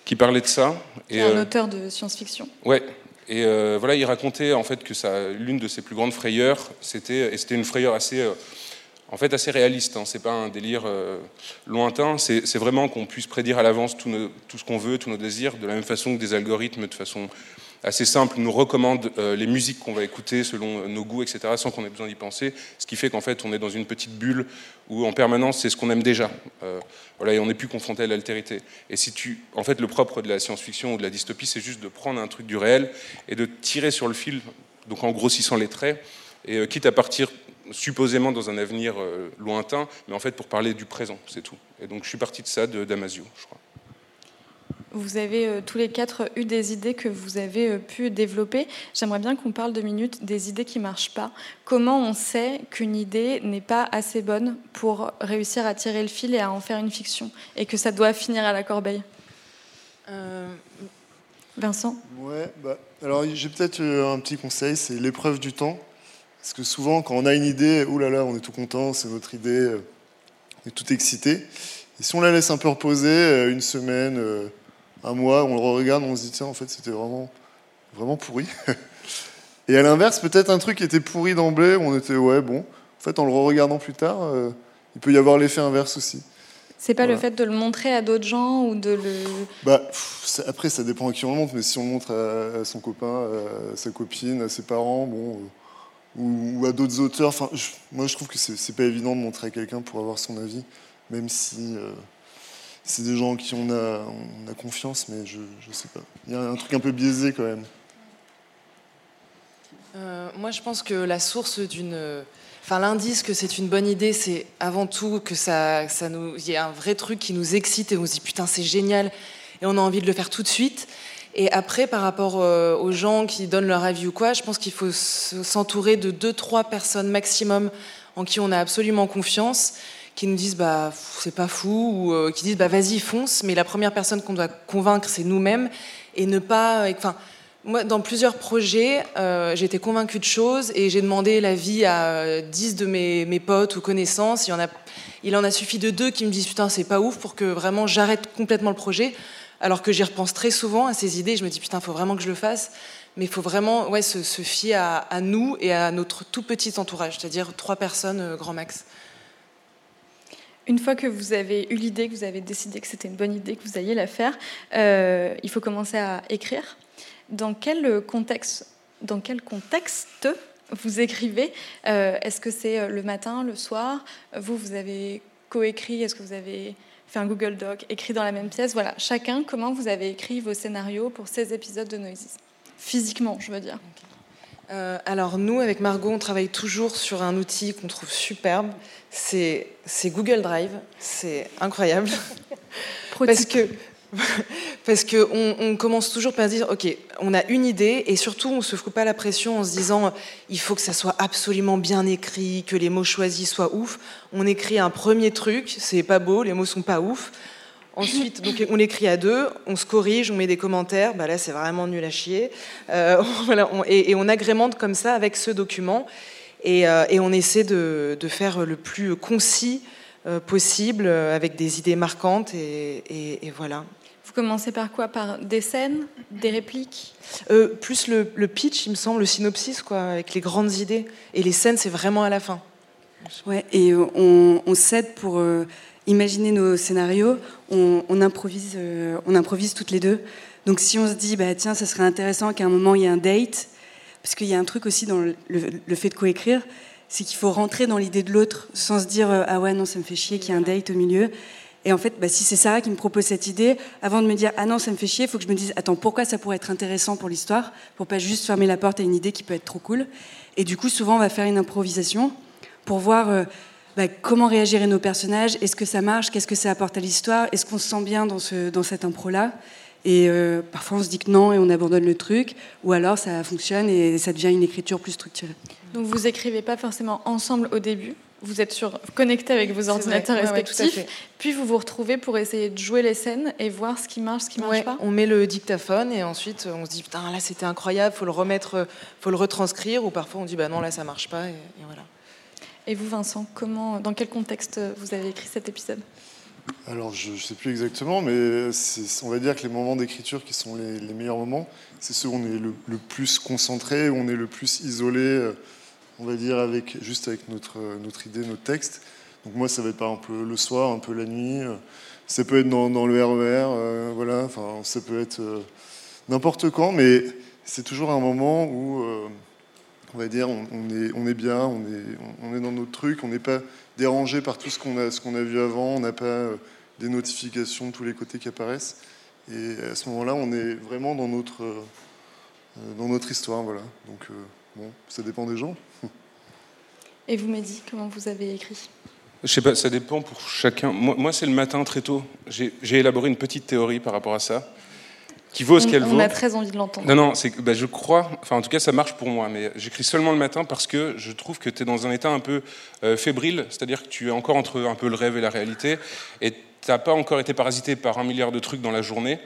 qui parlait de ça. Et un auteur de science-fiction. ouais. Et euh, voilà, il racontait en fait que l'une de ses plus grandes frayeurs, c'était et c'était une frayeur assez. euh, en fait, assez réaliste. Hein. C'est pas un délire euh, lointain. C'est vraiment qu'on puisse prédire à l'avance tout, ce qu'on veut, tous nos désirs, de la même façon que des algorithmes, de façon assez simple, nous recommandent euh, les musiques qu'on va écouter selon euh, nos goûts, etc., sans qu'on ait besoin d'y penser. Ce qui fait qu'en fait, on est dans une petite bulle où, en permanence, c'est ce qu'on aime déjà. Voilà, et on n'est plus confronté à l'altérité. Et si tu, en fait, le propre de la science-fiction ou de la dystopie, c'est juste de prendre un truc du réel et de tirer sur le fil, donc en grossissant les traits, et quitte à partir supposément dans un avenir euh, lointain, mais en fait pour parler du présent, c'est tout. Et donc je suis parti de ça, de Damasio, je crois. Vous avez euh, tous les quatre eu des idées que vous avez euh, pu développer. J'aimerais bien qu'on parle deux minutes des idées qui marchent pas. Comment on sait qu'une idée n'est pas assez bonne pour réussir à tirer le fil et à en faire une fiction et que ça doit finir à la corbeille? Euh, Vincent? Ouais, bah, alors j'ai peut-être un petit conseil, c'est l'épreuve du temps. Parce que souvent, quand on a une idée, oulala, on est tout content, c'est notre idée, euh, on est tout excité. Et si on la laisse un peu reposer, euh, une semaine, euh, un mois, on le regarde, on se dit, tiens, en fait, c'était vraiment, vraiment pourri. Et à l'inverse, peut-être un truc qui était pourri d'emblée, on était, ouais, bon. En fait, en le regardant plus tard, il peut y avoir l'effet inverse aussi. C'est pas le fait de le montrer à d'autres gens ou de le. Bah, pff, après, ça dépend à qui on le montre, mais si on le montre à, à son copain, à sa copine, à ses parents, bon, euh, ou, ou à d'autres auteurs, enfin, moi je trouve que c'est pas évident de montrer à quelqu'un pour avoir son avis, même si euh, c'est des gens en qui on a, on a confiance, mais je, je sais pas. Il y a un truc un peu biaisé quand même. Euh, moi, je pense que la source d'une. Enfin, l'indice que c'est une bonne idée, c'est avant tout que ça, ça nous, il y a un vrai truc qui nous excite et on se dit putain c'est génial et on a envie de le faire tout de suite. Et après, par rapport euh, aux gens qui donnent leur avis ou quoi, je pense qu'il faut se- s'entourer de deux, trois personnes maximum en qui on a absolument confiance, qui nous disent bah c'est pas fou ou euh, qui disent bah vas-y fonce. Mais la première personne qu'on doit convaincre, c'est nous-mêmes et ne pas, enfin. Moi, dans plusieurs projets, euh, j'ai convaincue de choses et j'ai demandé l'avis à euh, 10 de mes, potes ou connaissances. Il, en a, il en a suffi de deux qui me disent Putain, c'est pas ouf pour que vraiment j'arrête complètement le projet. Alors que j'y repense très souvent à ces idées. Je me dis Putain, faut vraiment que je le fasse. Mais il faut vraiment ouais, se, se fier à, nous et à notre tout petit entourage, c'est-à-dire trois personnes euh, grand max. Une fois que vous avez eu l'idée, que vous avez décidé que c'était une bonne idée, que vous alliez la faire, euh, il faut commencer à écrire. Dans quel contexte, dans quel contexte vous écrivez? Est-ce que c'est le matin, le soir? Vous, vous avez coécrit? Est-ce que vous avez fait un Google Doc, écrit dans la même pièce Voilà, chacun, comment vous avez écrit vos scénarios pour ces épisodes de Noises Physiquement, je veux dire. alors nous, avec Margot, on travaille toujours sur un outil qu'on trouve superbe. C'est Google Drive. C'est incroyable. Parce que parce qu'on on commence toujours par dire, ok, on a une idée et surtout on se fout pas la pression en se disant, il faut que ça soit absolument bien écrit, que les mots choisis soient ouf. On écrit un premier truc, c'est pas beau, les mots sont pas ouf. Ensuite, donc, on écrit à deux, on se corrige, on met des commentaires. Bah là, c'est vraiment nul à chier. Euh, voilà, et, on agrémente comme ça avec ce document. Et, euh, on essaie de, faire le plus concis euh, possible, avec des idées marquantes. et voilà. Commencez par quoi? Par des scènes, des répliques? Euh, Plus le, pitch, il me semble, le synopsis, quoi, avec les grandes idées. Et les scènes, c'est vraiment à la fin. Ouais, et on, on s'aide pour euh, imaginer nos scénarios. On, improvise, euh, on improvise toutes les deux. Donc si on se dit, bah, tiens, ça serait intéressant qu'à un moment, il y ait un date, parce qu'il y a un truc aussi dans le, le fait de coécrire, c'est qu'il faut rentrer dans l'idée de l'autre sans se dire, ah ouais, non, ça me fait chier qu'il y ait un date au milieu. Et en fait, bah, si c'est Sarah qui me propose cette idée, avant de me dire ah non, ça me fait chier, il faut que je me dise attends, pourquoi ça pourrait être intéressant pour l'histoire, pour pas juste fermer la porte à une idée qui peut être trop cool. Et du coup, souvent, on va faire une improvisation pour voir euh, bah, comment réagiraient nos personnages, est-ce que ça marche, qu'est-ce que ça apporte à l'histoire, est-ce qu'on se sent bien dans, ce, dans cette impro-là. Et euh, parfois, on se dit que non et on abandonne le truc, ou alors ça fonctionne et ça devient une écriture plus structurée. Donc, vous écrivez pas forcément ensemble au début? Vous êtes sur, connecté avec vos ordinateurs respectifs, puis vous vous retrouvez pour essayer de jouer les scènes et voir ce qui marche, ce qui marche pas. On met le dictaphone et ensuite on se dit putain là c'était incroyable, faut le remettre, faut le retranscrire. Ou parfois on dit bah non là ça marche pas et, voilà. Et vous Vincent, comment, dans quel contexte vous avez écrit cet épisode? Alors, je ne sais plus exactement, mais on va dire que les moments d'écriture qui sont les, meilleurs moments, c'est ceux où on est le, le, plus concentré, où on est le plus isolé euh, on va dire, avec, juste avec notre, notre idée, notre texte. Donc moi, ça va être par exemple le soir, un peu la nuit. Ça peut être dans, le RER, e euh, voilà. Enfin, ça peut être euh, n'importe quand, mais c'est toujours un moment où, euh, on va dire, on, est, on est bien, on est, on est dans notre truc, on n'est pas dérangé par tout ce qu'on a, a vu avant, on n'a pas des notifications de tous les côtés qui apparaissent. Et à ce moment-là, on est vraiment dans notre, dans notre histoire, voilà. Donc bon, ça dépend des gens. Et vous, Mehdi, comment vous avez écrit? Je sais pas, ça dépend pour chacun. Moi, c'est le matin très tôt. J'ai élaboré une petite théorie par rapport à ça, qui vaut ce qu'elle vaut. On a très envie de l'entendre. Non, non, c'est bah, je crois, enfin en tout cas ça marche pour moi, mais j'écris seulement le matin parce que je trouve que tu es dans un état un peu euh, fébrile, c'est-à-dire que tu es encore entre un peu le rêve et la réalité, et tu n'as pas encore été parasité par un milliard de trucs dans la journée.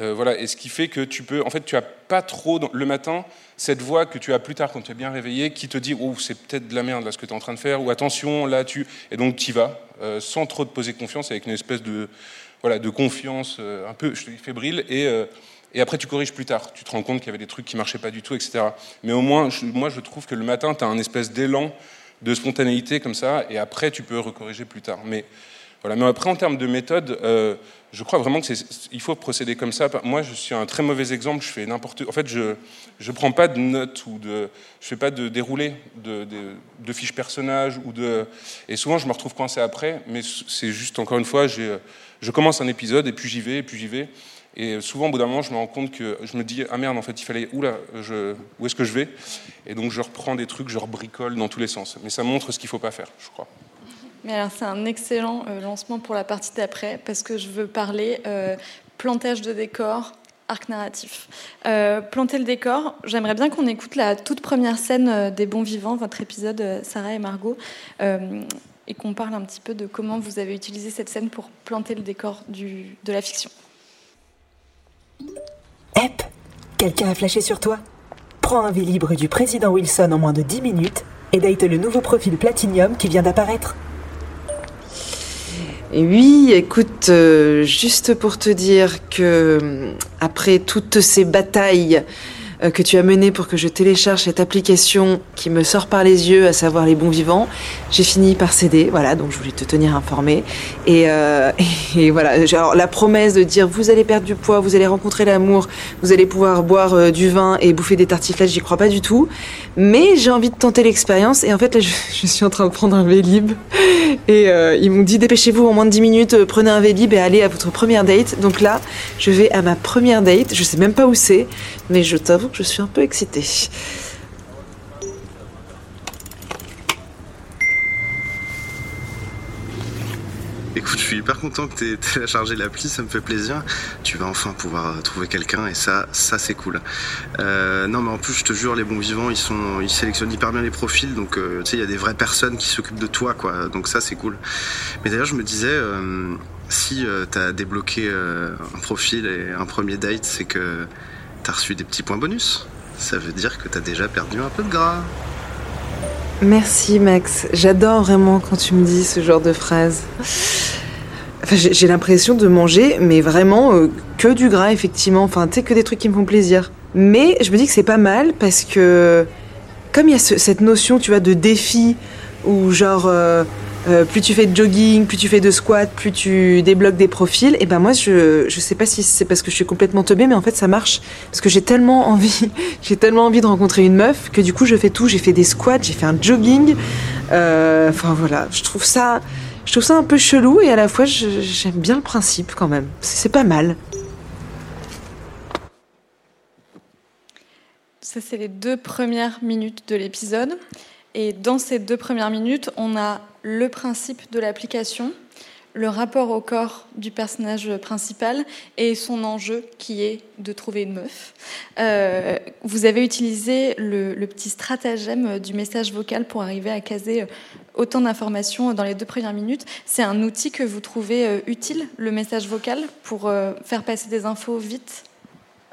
Euh, voilà, et ce qui fait que tu peux, en fait, tu as pas trop le matin cette voix que tu as plus tard quand tu es bien réveillé qui te dit oh c'est peut-être de la merde là ce que tu es en train de faire ou attention là tu et donc tu y vas euh, sans trop te poser confiance avec une espèce de voilà de confiance euh, un peu fébrile et et après tu corriges plus tard. Tu te rends compte qu'il y avait des trucs qui marchaient pas du tout etc mais au moins moi je trouve que le matin tu as un espèce d'élan de spontanéité comme ça et après tu peux recorriger plus tard. Mais mais après en termes de méthode je crois vraiment qu'il faut procéder comme ça. Moi, je suis un très mauvais exemple. Je fais n'importe. En fait, je ne prends pas de notes ou de. Je fais pas de déroulé de, de, fiches personnages ou de. Et souvent, je me retrouve coincé après. Mais c'est juste encore une fois, je commence un épisode et puis j'y vais et puis j'y vais. Et souvent, au bout d'un moment, je me rends compte que je me dis ah merde, en fait, il fallait oula, je, où est-ce que je vais? Et donc, je reprends des trucs, je rebricole dans tous les sens. Mais ça montre ce qu'il faut pas faire, je crois. Mais alors, c'est un excellent euh, lancement pour la partie d'après, parce que je veux parler euh, plantage de décor, arc narratif. Euh, planter le décor, j'aimerais bien qu'on écoute la toute première scène des Bons Vivants, votre épisode Sarah et Margot, et qu'on parle un petit peu de comment vous avez utilisé cette scène pour planter le décor de la fiction. Hep, quelqu'un a flashé sur toi Prends un vie libre du président Wilson en moins de 10 minutes et date le nouveau profil Platinum qui vient d'apparaître. Oui, écoute, euh, juste pour te dire que après toutes ces batailles que tu as mené pour que je télécharge cette application qui me sort par les yeux, à savoir les bons vivants. J'ai fini par céder, voilà, donc je voulais te tenir informé. Et, euh, et voilà, alors la promesse de dire vous allez perdre du poids, vous allez rencontrer l'amour, vous allez pouvoir boire euh, du vin et bouffer des tartiflettes, j'y crois pas du tout. Mais j'ai envie de tenter l'expérience et en fait là je, je, suis en train de prendre un Vélib et euh, ils m'ont dit dépêchez-vous en moins de 10 minutes, euh, prenez un Vélib et allez à votre première date. Donc là, je vais à ma première date, je sais même pas où c'est, mais je t'avoue je suis un peu excitée. Écoute, je suis hyper content que tu aies téléchargé l'appli, ça me fait plaisir. Tu vas enfin pouvoir trouver quelqu'un et ça, ça c'est cool. Euh, non, mais en plus, je te jure, les bons vivants, ils sont, ils sélectionnent hyper bien les profils, donc euh, tu sais, il y a des vraies personnes qui s'occupent de toi, quoi. Donc ça, c'est cool. Mais d'ailleurs, je me disais, euh, si tu as débloqué un profil et un premier date, c'est que tu as reçu des petits points bonus. Ça veut dire que tu as déjà perdu un peu de gras. Merci Max, j'adore vraiment quand tu me dis ce genre de phrases. Enfin, j'ai l'impression de manger, mais vraiment euh, que du gras, effectivement. Enfin, tu sais, que des trucs qui me font plaisir. Mais je me dis que c'est pas mal parce que, comme il y a ce, cette notion, tu vois, de défi, où genre, euh, euh, plus tu fais de jogging, plus tu fais de squat, plus tu débloques des profils, et ben moi, je, je sais pas si c'est parce que je suis complètement teubée, mais en fait, ça marche. Parce que j'ai tellement envie, j'ai tellement envie de rencontrer une meuf que du coup, je fais tout. J'ai fait des squats, j'ai fait un jogging. Enfin, voilà, je trouve ça. Je trouve ça un peu chelou et à la fois j'aime bien le principe quand même. C'est pas mal. Ça, c'est les deux premières minutes de l'épisode. Et dans ces deux premières minutes, on a le principe de l'application, le rapport au corps du personnage principal et son enjeu qui est de trouver une meuf. Euh, vous avez utilisé le, le, petit stratagème du message vocal pour arriver à caser autant d'informations dans les deux premières minutes. C'est un outil que vous trouvez euh, utile, le message vocal, pour euh, faire passer des infos vite?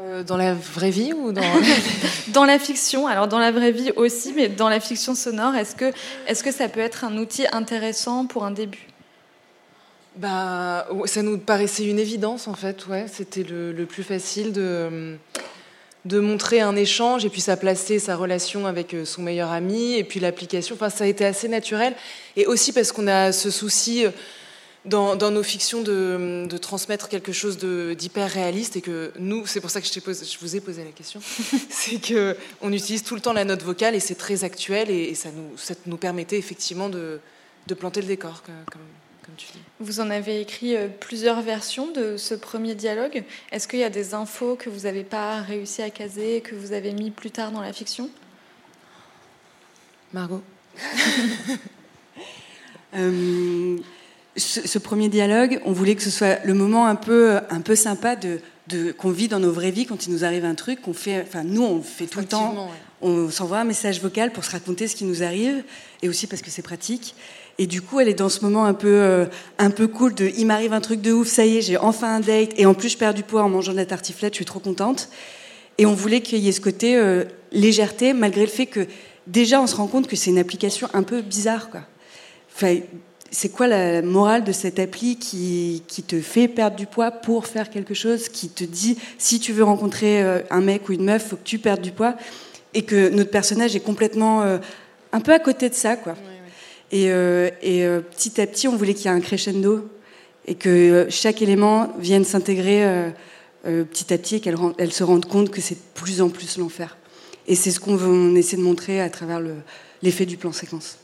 Euh, dans la vraie vie ou dans dans la fiction Alors dans la vraie vie aussi, mais dans la fiction sonore, est-ce que est-ce que ça peut être un outil intéressant pour un début? Bah, ça nous paraissait une évidence en fait, ouais. C'était le, le, plus facile de, de montrer un échange et puis ça plaçait sa relation avec son meilleur ami et puis l'application. Enfin, ça a été assez naturel et aussi parce qu'on a ce souci dans, dans nos fictions de, de, transmettre quelque chose d'hyper réaliste et que nous, c'est pour ça que je, posé, je, vous ai posé la question, c'est que on utilise tout le temps la note vocale et c'est très actuel et, et, ça, nous, ça nous permettait effectivement de, de planter le décor. Comme, comme tu dis. Vous en avez écrit euh, plusieurs versions de ce premier dialogue. Est-ce qu'il y a des infos que vous n'avez pas réussi à caser, que vous avez mis plus tard dans la fiction? Margot euh, ce, ce, premier dialogue, on voulait que ce soit le moment un peu, un peu sympa de, de qu'on vit dans nos vraies vies quand il nous arrive un truc qu'on fait. Enfin, nous, on le fait tout le temps. Ouais. On s'envoie un message vocal pour se raconter ce qui nous arrive, et aussi parce que c'est pratique. Et du coup, elle est dans ce moment un peu, euh, un peu cool de il m'arrive un truc de ouf, ça y est, j'ai enfin un date, et en plus je perds du poids en mangeant de la tartiflette, je suis trop contente. Et on voulait qu'il y ait ce côté euh, légèreté, malgré le fait que déjà on se rend compte que c'est une application un peu bizarre. Quoi. Enfin, c'est quoi la morale de cette appli qui, qui, te fait perdre du poids pour faire quelque chose, qui te dit si tu veux rencontrer euh, un mec ou une meuf, faut que tu perdes du poids, et que notre personnage est complètement euh, un peu à côté de ça, quoi. Et, euh, et euh, petit à petit, on voulait qu'il y ait un crescendo et que chaque élément vienne s'intégrer petit à petit et qu'elle elle se rende compte que c'est de plus en plus l'enfer. Et c'est ce qu'on essaie de montrer à travers l'effet le, du plan séquence.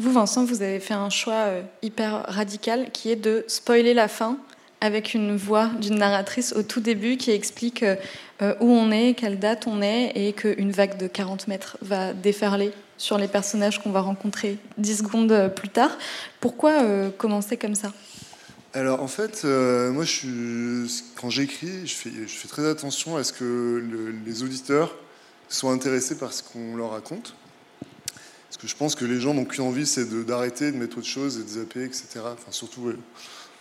Vous, Vincent, vous avez fait un choix hyper radical qui est de spoiler la fin avec une voix d'une narratrice au tout début qui explique euh, où on est, quelle date on est, et qu'une vague de 40 mètres va déferler sur les personnages qu'on va rencontrer 10 secondes plus tard. Pourquoi euh, commencer comme ça? Alors en fait, euh, moi, quand j'écris, je fais, je fais, très attention à ce que le, les auditeurs soient intéressés par ce qu'on leur raconte. Que je pense que les gens n'ont qu'une envie, c'est d'arrêter, de, mettre autre chose et de zapper, etc. Enfin, surtout,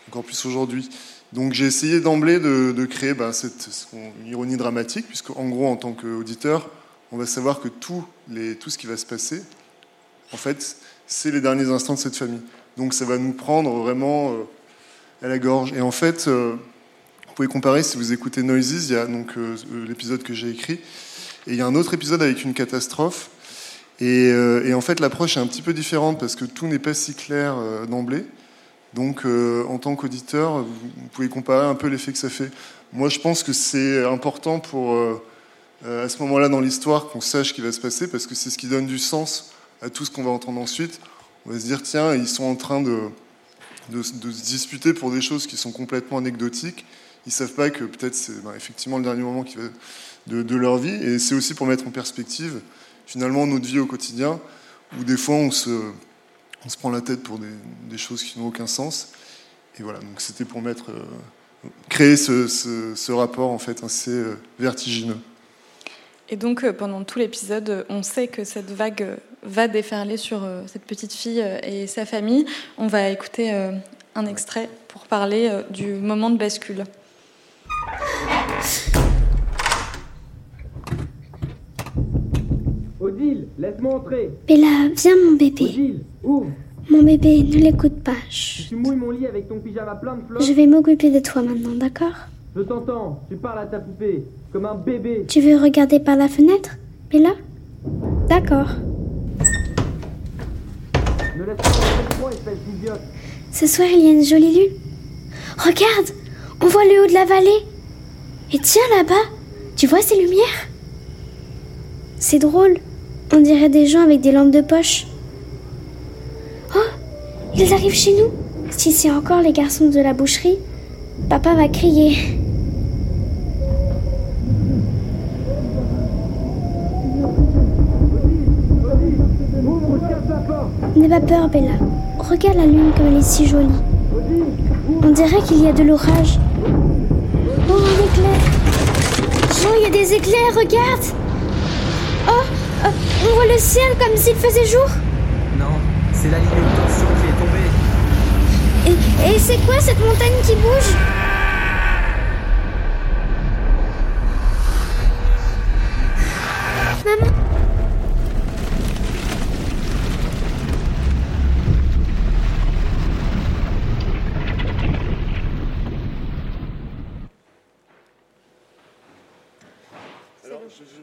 encore plus aujourd'hui. Donc j'ai essayé d'emblée de, de, créer bah, cette, cette, ironie dramatique, puisque en gros, en tant qu'auditeur, on va savoir que tout, les, tout ce qui va se passer, en fait, c'est les derniers instants de cette famille. Donc ça va nous prendre vraiment euh, à la gorge. Et en fait, euh, pouvez comparer si vous écoutez Noises, il y a donc l'épisode que j'ai écrit, et il y a un autre épisode avec une catastrophe. Et, et en fait, l'approche est un petit peu différente parce que tout n'est pas si clair d'emblée. Donc, en tant qu'auditeur, vous pouvez comparer un peu l'effet que ça fait. Moi, je pense que c'est important pour, à ce moment-là dans l'histoire, qu'on sache ce qui va se passer parce que c'est ce qui donne du sens à tout ce qu'on va entendre ensuite. On va se dire, tiens, ils sont en train de, de, se disputer pour des choses qui sont complètement anecdotiques. Ils savent pas que peut-être c'est ben, effectivement le dernier moment de, de, leur vie. Et c'est aussi pour mettre en perspective finalement notre vie au quotidien, où des fois on se, on se prend la tête pour des, choses qui n'ont aucun sens. Et voilà, donc c'était pour mettre, euh, créer ce, ce, rapport en fait assez euh, vertigineux. Et donc, euh, pendant tout l'épisode, on sait que cette vague va déferler sur cette petite fille et sa famille. On va écouter un extrait pour parler du moment de bascule. Odile, laisse-moi entrer. Bella, viens mon bébé. Odile, ouvre. Mon bébé, ne l'écoute pas. Tu mouilles mon lit avec ton pyjama plein de fleurs. Je vais m'occuper de toi maintenant, d'accord? Je t'entends, tu parles à ta poupée. Comme un bébé. Tu veux regarder par la fenêtre, Bella? D'accord. Ne laisse pas espèce d'idiote. Ce soir, il y a une jolie lune. Regarde On voit le haut de la vallée. Et tiens là-bas, tu vois ces lumières? C'est drôle. On dirait des gens avec des lampes de poche. Oh Ils arrivent chez nous. Si c'est encore les garçons de la boucherie, papa va crier. N'aie pas peur, Bella. Regarde la lune comme elle est si jolie. On dirait qu'il y a de l'orage. Oh, un éclair. Oh, il y a des éclairs, regarde. Oh, oh on voit le ciel comme s'il faisait jour. Non, c'est la ligne de tension qui est tombée. Et, et c'est quoi cette montagne qui bouge? Maman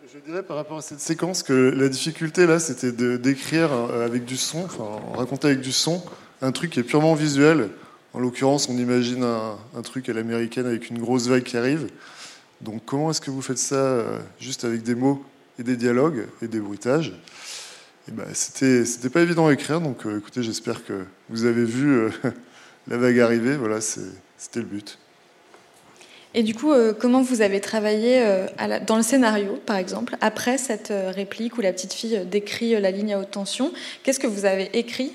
Je par rapport à cette séquence que la difficulté là, c'était d'écrire euh, avec du son, enfin raconter avec du son, un truc qui est purement visuel. En l'occurrence, on imagine un, truc à l'américaine avec une grosse vague qui arrive. Donc comment est-ce que vous faites ça euh, juste avec des mots et des dialogues et des bruitages? Et ben, c'était c'était pas évident à écrire. Donc euh, écoutez, j'espère que vous avez vu la vague arriver. Voilà, c'était le but. Et du coup, euh, comment vous avez travaillé euh, dans le scénario, par exemple, après cette euh, réplique où la petite fille décrit la ligne à haute tension? Qu'est-ce que vous avez écrit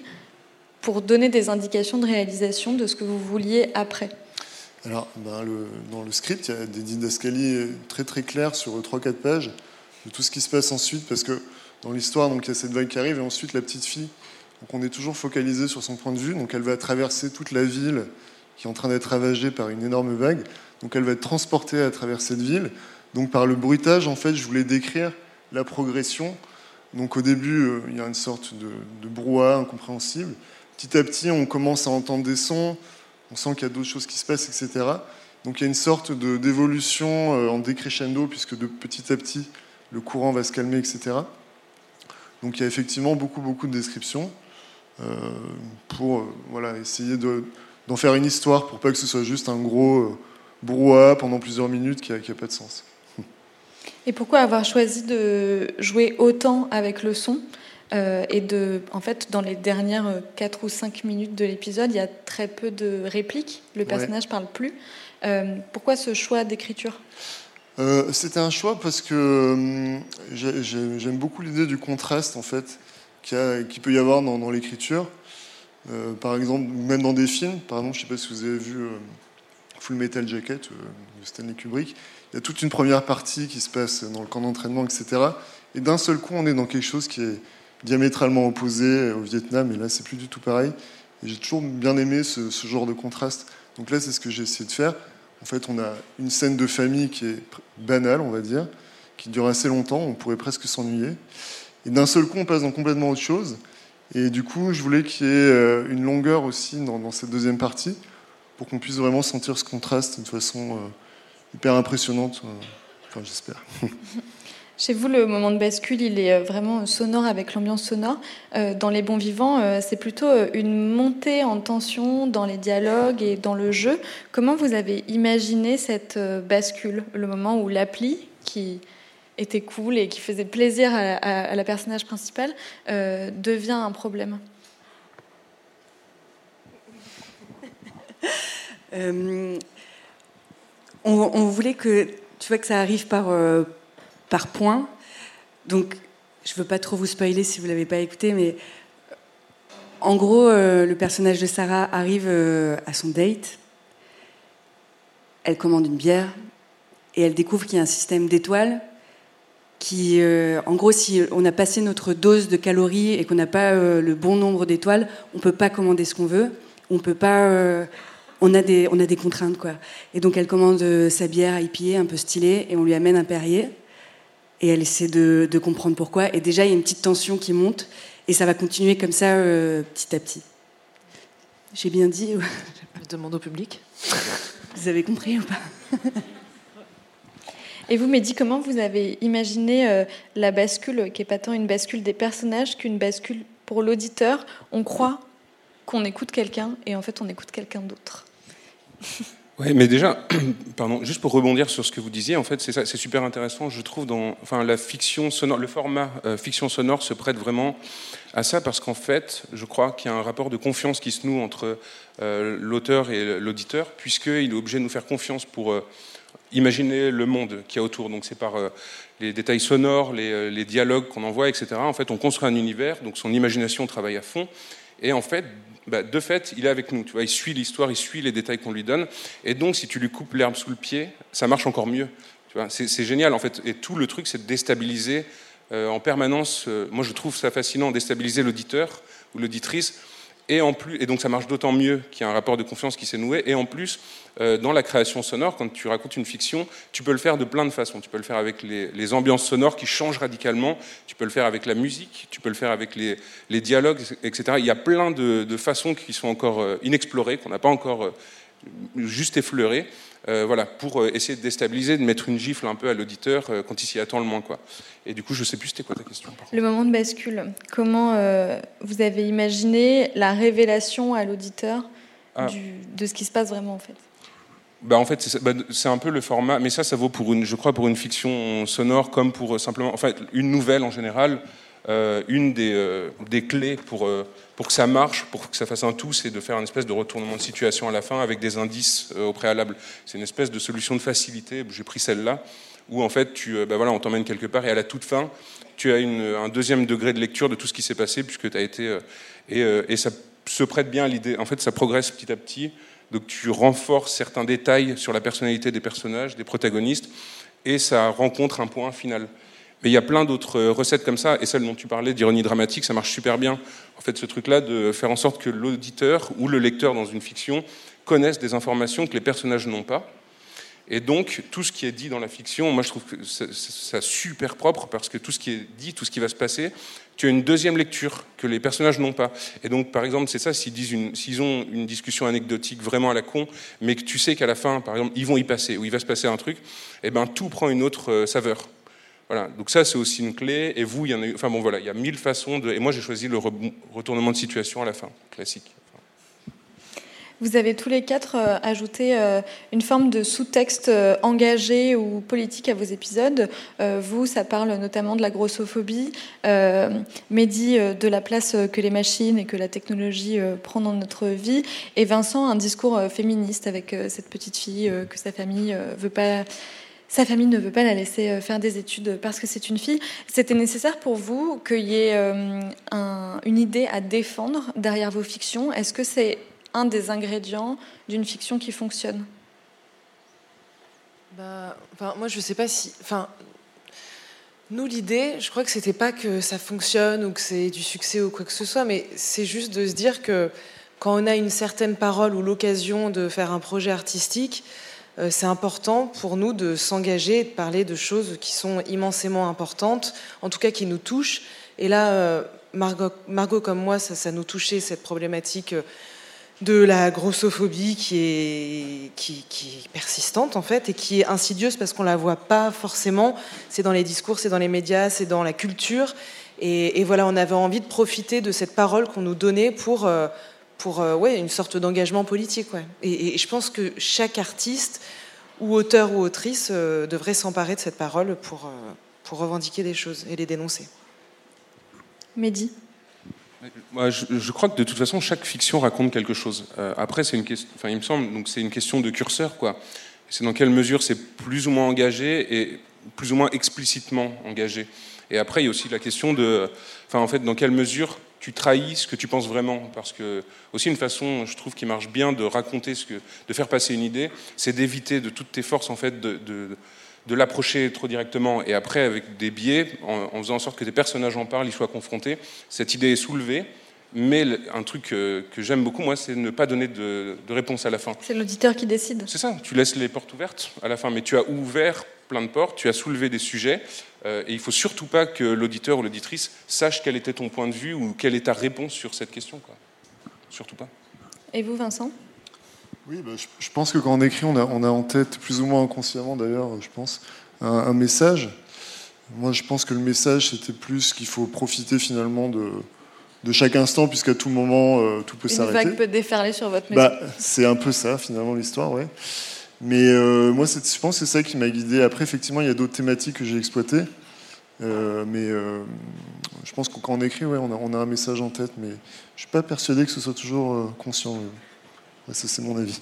pour donner des indications de réalisation de ce que vous vouliez après? Alors, ben, dans le script, il y a des didascalies très très claires sur 3-4 pages de tout ce qui se passe ensuite, parce que dans l'histoire, il y a cette vague qui arrive, et ensuite la petite fille, donc on est toujours focalisé sur son point de vue, donc elle va traverser toute la ville qui est en train d'être ravagée par une énorme vague. Donc elle va être transportée à travers cette ville. Donc par le bruitage, en fait, je voulais décrire la progression. Donc au début, euh, il y a une sorte de, de, brouhaha incompréhensible. Petit à petit, on commence à entendre des sons, on sent qu'il y a d'autres choses qui se passent, etc. Donc il y a une sorte d'évolution euh, en décrescendo, puisque de petit à petit, le courant va se calmer, etc. Donc il y a effectivement beaucoup, beaucoup de descriptions euh, pour voilà, essayer d'en faire une histoire, pour pas que ce soit juste un gros brouhaha pendant plusieurs minutes qui n'a pas de sens. Et pourquoi avoir choisi de jouer autant avec le son euh, et de, en fait, dans les dernières 4 ou 5 minutes de l'épisode, il y a très peu de répliques, le personnage ne parle plus. Euh, pourquoi ce choix d'écriture? Euh, C'était un choix parce que j'aime beaucoup l'idée du contraste, en fait, qu'il qui peut y avoir dans, dans l'écriture. par exemple, même dans des films, par exemple, je ne sais pas si vous avez vu Full Metal Jacket euh, de Stanley Kubrick. Il y a toute une première partie qui se passe dans le camp d'entraînement, etc. Et d'un seul coup, on est dans quelque chose qui est diamétralement opposé au Vietnam, et là, c'est plus du tout pareil. Et j'ai toujours bien aimé ce, genre de contraste. Donc là, c'est ce que j'ai essayé de faire. En fait, on a une scène de famille qui est banale, on va dire, qui dure assez longtemps, on pourrait presque s'ennuyer. Et d'un seul coup, on passe dans complètement autre chose. Et du coup, je voulais qu'il y ait euh, une longueur aussi dans cette deuxième partie pour qu'on puisse vraiment sentir ce contraste de façon euh, hyper impressionnante. Enfin, j'espère. Chez vous, le moment de bascule, il est vraiment sonore avec l'ambiance sonore. Dans Les Bons Vivants, c'est plutôt une montée en tension dans les dialogues et dans le jeu. Comment vous avez imaginé cette bascule, le moment où l'appli, qui était cool et qui faisait plaisir à, la personnage principale, devient un problème? Euh, on, voulait que, tu vois, que ça arrive par, euh, par points. Donc, je veux pas trop vous spoiler si vous l'avez pas écouté, mais en gros, euh, le personnage de Sarah arrive à son date. Elle commande une bière et elle découvre qu'il y a un système d'étoiles qui, en gros, si on a passé notre dose de calories et qu'on n'a pas le bon nombre d'étoiles, on peut pas commander ce qu'on veut. On peut pas on a des, on a des contraintes, quoi. Et donc, elle commande euh, sa bière à IPA, un peu stylée, et on lui amène un Perrier. Et elle essaie de, comprendre pourquoi. Et déjà, il y a une petite tension qui monte, et ça va continuer comme ça, euh, petit à petit. J'ai bien dit Je demande au public. Vous avez compris ou pas? Et vous, Mehdi, comment vous avez imaginé euh, la bascule, qui n'est pas tant une bascule des personnages qu'une bascule pour l'auditeur? On croit qu'on écoute quelqu'un, et en fait, on écoute quelqu'un d'autre. Oui, mais déjà, pardon, juste pour rebondir sur ce que vous disiez, en fait, c'est super intéressant, je trouve, dans, enfin, la fiction sonore, le format euh, fiction sonore se prête vraiment à ça parce qu'en fait, je crois qu'il y a un rapport de confiance qui se noue entre euh, l'auteur et l'auditeur, puisqu'il est obligé de nous faire confiance pour euh, imaginer le monde qui y a autour. Donc, c'est par les détails sonores, les dialogues qu'on envoie, etc. En fait, on construit un univers, donc son imagination travaille à fond. Et en fait, bah, de fait, il est avec nous. Tu vois, il suit l'histoire, il suit les détails qu'on lui donne. Et donc, si tu lui coupes l'herbe sous le pied, ça marche encore mieux. Tu vois, c'est génial en fait. Et tout le truc, c'est de déstabiliser euh, en permanence. Euh, moi, je trouve ça fascinant, déstabiliser l'auditeur ou l'auditrice et, en plus, et donc ça marche d'autant mieux qu'il y a un rapport de confiance qui s'est noué. Et en plus, euh, dans la création sonore, quand tu racontes une fiction, tu peux le faire de plein de façons. Tu peux le faire avec les, ambiances sonores qui changent radicalement, tu peux le faire avec la musique, tu peux le faire avec les, dialogues, etc. Il y a plein de, façons qui sont encore euh, inexplorées, qu'on n'a pas encore euh, juste effleurées. Euh, voilà, pour euh, essayer de déstabiliser, de mettre une gifle un peu à l'auditeur euh, quand il s'y attend le moins. Quoi. Et du coup, je sais plus c'était quoi ta question. Le moment de bascule, comment vous avez imaginé la révélation à l'auditeur ah. de ce qui se passe vraiment en fait? Bah en fait, bah, c'est un peu le format, mais ça, ça vaut pour une, je crois, pour une fiction sonore comme pour simplement, enfin, une nouvelle en général. Une des, des, clés pour pour que ça marche, pour que ça fasse un tout, c'est de faire une espèce de retournement de situation à la fin avec des indices euh, au préalable. C'est une espèce de solution de facilité. J'ai pris celle-là, où en fait, tu, euh, bah voilà, on t'emmène quelque part et à la toute fin, tu as un deuxième degré de lecture de tout ce qui s'est passé, puisque tu as été. Euh, et, ça se prête bien à l'idée. En fait, ça progresse petit à petit. Donc tu renforces certains détails sur la personnalité des personnages, des protagonistes, et ça rencontre un point final. Mais il y a plein d'autres euh, recettes comme ça, et celle dont tu parlais d'ironie dramatique, ça marche super bien. En fait, ce truc-là de faire en sorte que l'auditeur ou le lecteur dans une fiction connaisse des informations que les personnages n'ont pas. Et donc, tout ce qui est dit dans la fiction, moi je trouve que c'est super propre parce que tout ce qui est dit, tout ce qui va se passer, tu as une deuxième lecture que les personnages n'ont pas. Et donc, par exemple, c'est ça, s'ils ont une discussion anecdotique vraiment à la con, mais que tu sais qu'à la fin, par exemple, ils vont y passer, ou il va se passer un truc, eh ben tout prend une autre euh, saveur. Voilà, donc ça c'est aussi une clé. Et vous, il y en a, mille façons de. Et moi j'ai choisi le retournement de situation à la fin, classique. Vous avez tous les quatre euh, ajouté euh, une forme de sous-texte euh, engagé ou politique à vos épisodes. Vous, ça parle notamment de la grossophobie, Mehdi de la place que les machines et que la technologie prend dans notre vie, et Vincent un discours féministe avec cette petite fille que sa famille veut pas sa famille ne veut pas la laisser euh, faire des études parce que c'est une fille. C'était nécessaire pour vous qu'il y ait euh, une idée à défendre derrière vos fictions? Est-ce que c'est un des ingrédients d'une fiction qui fonctionne? Bah, Moi, je ne sais pas si. Enfin, nous, l'idée, je crois que c'était pas que ça fonctionne ou que c'est du succès ou quoi que ce soit, mais c'est juste de se dire que quand on a une certaine parole ou l'occasion de faire un projet artistique, c'est important pour nous de s'engager et de parler de choses qui sont immensément importantes, en tout cas qui nous touchent. Et là, euh, Margot, Margot comme moi, ça, nous touchait cette problématique euh, de la grossophobie qui est, qui, est persistante en fait et qui est insidieuse parce qu'on la voit pas forcément. C'est dans les discours, c'est dans les médias, c'est dans la culture. Et, voilà, on avait envie de profiter de cette parole qu'on nous donnait pour, euh, pour euh, ouais, une sorte d'engagement politique. Ouais. Et, je pense que chaque artiste ou auteur ou autrice euh, devrait s'emparer de cette parole pour, pour revendiquer des choses et les dénoncer. Mehdi moi, je, crois que de toute façon, chaque fiction raconte quelque chose. Euh, après, c'est une question, enfin, il me semble, donc c'est une question de curseur, quoi. C'est dans quelle mesure c'est plus ou moins engagé et plus ou moins explicitement engagé. Et après, il y a aussi la question de, enfin, en fait, dans quelle mesure tu trahis ce que tu penses vraiment. Parce que, aussi, une façon, je trouve, qui marche bien de raconter ce que, de faire passer une idée, c'est d'éviter de toutes tes forces, en fait, de, de l'approcher trop directement et après avec des biais, en, faisant en sorte que des personnages en parlent, ils soient confrontés. Cette idée est soulevée, mais un truc que, j'aime beaucoup, moi, c'est ne pas donner de, réponse à la fin. C'est l'auditeur qui décide. C'est ça, tu laisses les portes ouvertes à la fin, mais tu as ouvert plein de portes, tu as soulevé des sujets, euh, et il faut surtout pas que l'auditeur ou l'auditrice sache quel était ton point de vue ou quelle est ta réponse sur cette question. Quoi. Surtout pas. Et vous, Vincent? Oui, bah, je, pense que quand on écrit, on a, on a, en tête, plus ou moins inconsciemment d'ailleurs, je pense, un, message. Moi, je pense que le message, c'était plus qu'il faut profiter finalement de, de chaque instant, puisqu'à tout moment, euh, tout peut s'arrêter. Une vague peut déferler sur votre bah, c'est un peu ça, finalement, l'histoire, ouais. Mais euh, moi, je pense que c'est ça qui m'a guidé. Après, effectivement, il y a d'autres thématiques que j'ai exploitées. Euh, mais je pense que quand on écrit, ouais, on, a, on, a, un message en tête, mais je ne suis pas persuadé que ce soit toujours conscient. Ça, c'est mon avis.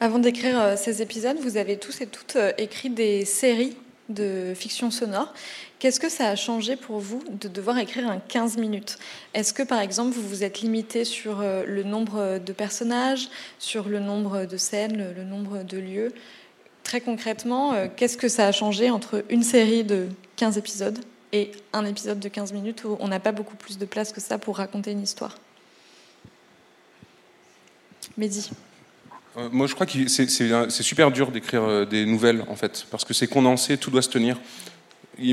Avant d'écrire ces épisodes, vous avez tous et toutes écrit des séries de fiction sonore. Qu'est-ce que ça a changé pour vous de devoir écrire un 15 minutes? Est-ce que, par exemple, vous vous êtes limité sur euh, le nombre de personnages, sur le nombre de scènes, le nombre de lieux? Très concrètement, qu'est-ce que ça a changé entre une série de 15 épisodes et un épisode de 15 minutes où on n'a pas beaucoup plus de place que ça pour raconter une histoire? Mehdi euh, moi, je crois que c'est super dur d'écrire euh, des nouvelles, en fait, parce que c'est condensé, tout doit se tenir.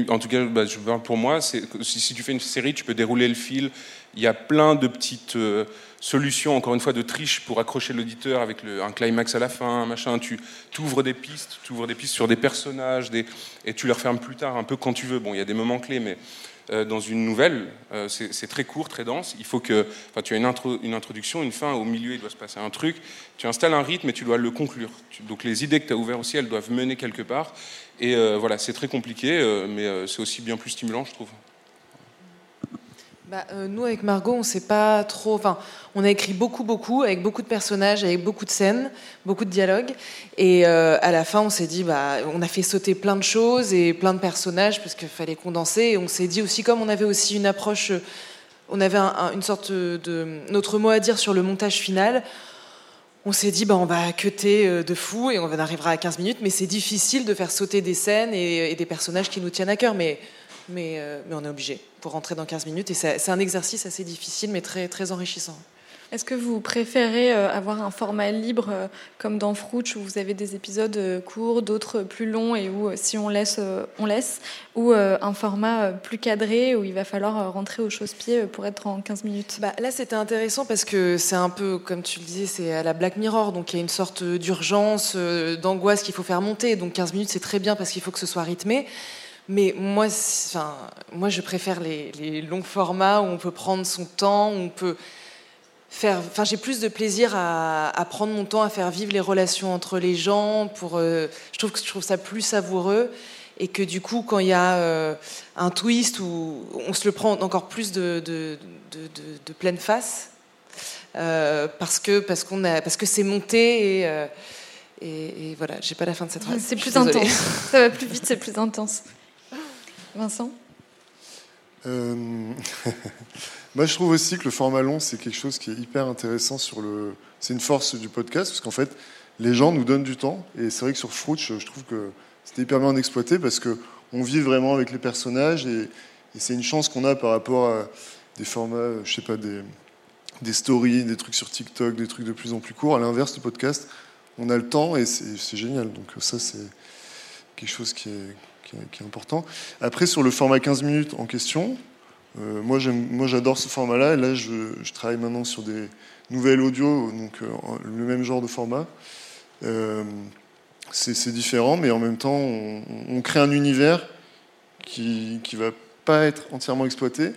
En tout cas, bah, je pour moi, si, tu fais une série, tu peux dérouler le fil. Il y a plein de petites euh, solutions, encore une fois, de triche pour accrocher l'auditeur avec un climax à la fin, machin. Tu ouvres des pistes, tu ouvres des pistes sur des personnages, et tu les refermes plus tard, un peu quand tu veux. Bon, il y a des moments clés, mais dans une nouvelle, euh, c'est très court, très dense. Il faut que, tu as une, une, introduction, une fin, au milieu il doit se passer un truc. Tu installes un rythme et tu dois le conclure. donc les idées que tu as ouvertes aussi, elles doivent mener quelque part. Et euh, voilà, c'est très compliqué, mais c'est aussi bien plus stimulant, je trouve. Bah, euh, nous, avec Margot, on sait pas trop. Enfin, on a écrit beaucoup, beaucoup, avec beaucoup de personnages, avec beaucoup de scènes, beaucoup de dialogues. Et euh, à la fin, on s'est dit, bah, on a fait sauter plein de choses et plein de personnages parce qu'il fallait condenser. Et on s'est dit aussi, comme on avait aussi une approche, on avait une sorte de notre mot à dire sur le montage final. On s'est dit, bah, on va cuter euh, de fou et on arrivera à 15 minutes, mais c'est difficile de faire sauter des scènes et, et, des personnages qui nous tiennent à cœur. Mais euh, mais, on est obligé pour rentrer dans 15 minutes. Et c'est un exercice assez difficile, mais très, très enrichissant. Est-ce que vous préférez euh, avoir un format libre euh, comme dans Frouch où vous avez des épisodes courts, d'autres plus longs et où si on laisse, on laisse, ou un format plus cadré où il va falloir rentrer au chausse-pied pour être en 15 minutes? Bah, Là, c'était intéressant parce que c'est un peu, comme tu le disais, c'est à la Black Mirror, donc il y a une sorte d'urgence, d'angoisse qu'il faut faire monter. Donc 15 minutes, c'est très bien parce qu'il faut que ce soit rythmé. Mais moi, enfin, moi, je préfère les, longs formats où on peut prendre son temps, où on peut faire. Enfin, j'ai plus de plaisir à, prendre mon temps, à faire vivre les relations entre les gens. Pour, euh, je trouve que je trouve ça plus savoureux et que du coup, quand il y a euh, un twist où on se le prend encore plus de, de, de, pleine face, euh, parce que parce qu'on a parce que c'est monté et, et, et, voilà, j'ai pas la fin de cette phrase. C'est plus intense. Ça va plus vite, c'est plus intense. Vincent? Euh, Moi, je trouve aussi que le format long, c'est quelque chose qui est hyper intéressant sur le. C'est une force du podcast, parce qu'en fait, les gens nous donnent du temps. Et c'est vrai que sur Frouch, je trouve que c'était hyper bien exploité parce que on vit vraiment avec les personnages et, c'est une chance qu'on a par rapport à des formats, je sais pas, des, des stories, des trucs sur TikTok, des trucs de plus en plus courts. À l'inverse du podcast, on a le temps et c'est génial. Donc ça, c'est quelque chose qui est, qui est, important. Après, sur le format 15 minutes en question, moi, j'adore ce format-là. Et là, je, travaille maintenant sur des nouvelles audios, donc le même genre de format. c'est différent, mais en même temps, on, crée un univers qui ne va pas être entièrement exploité.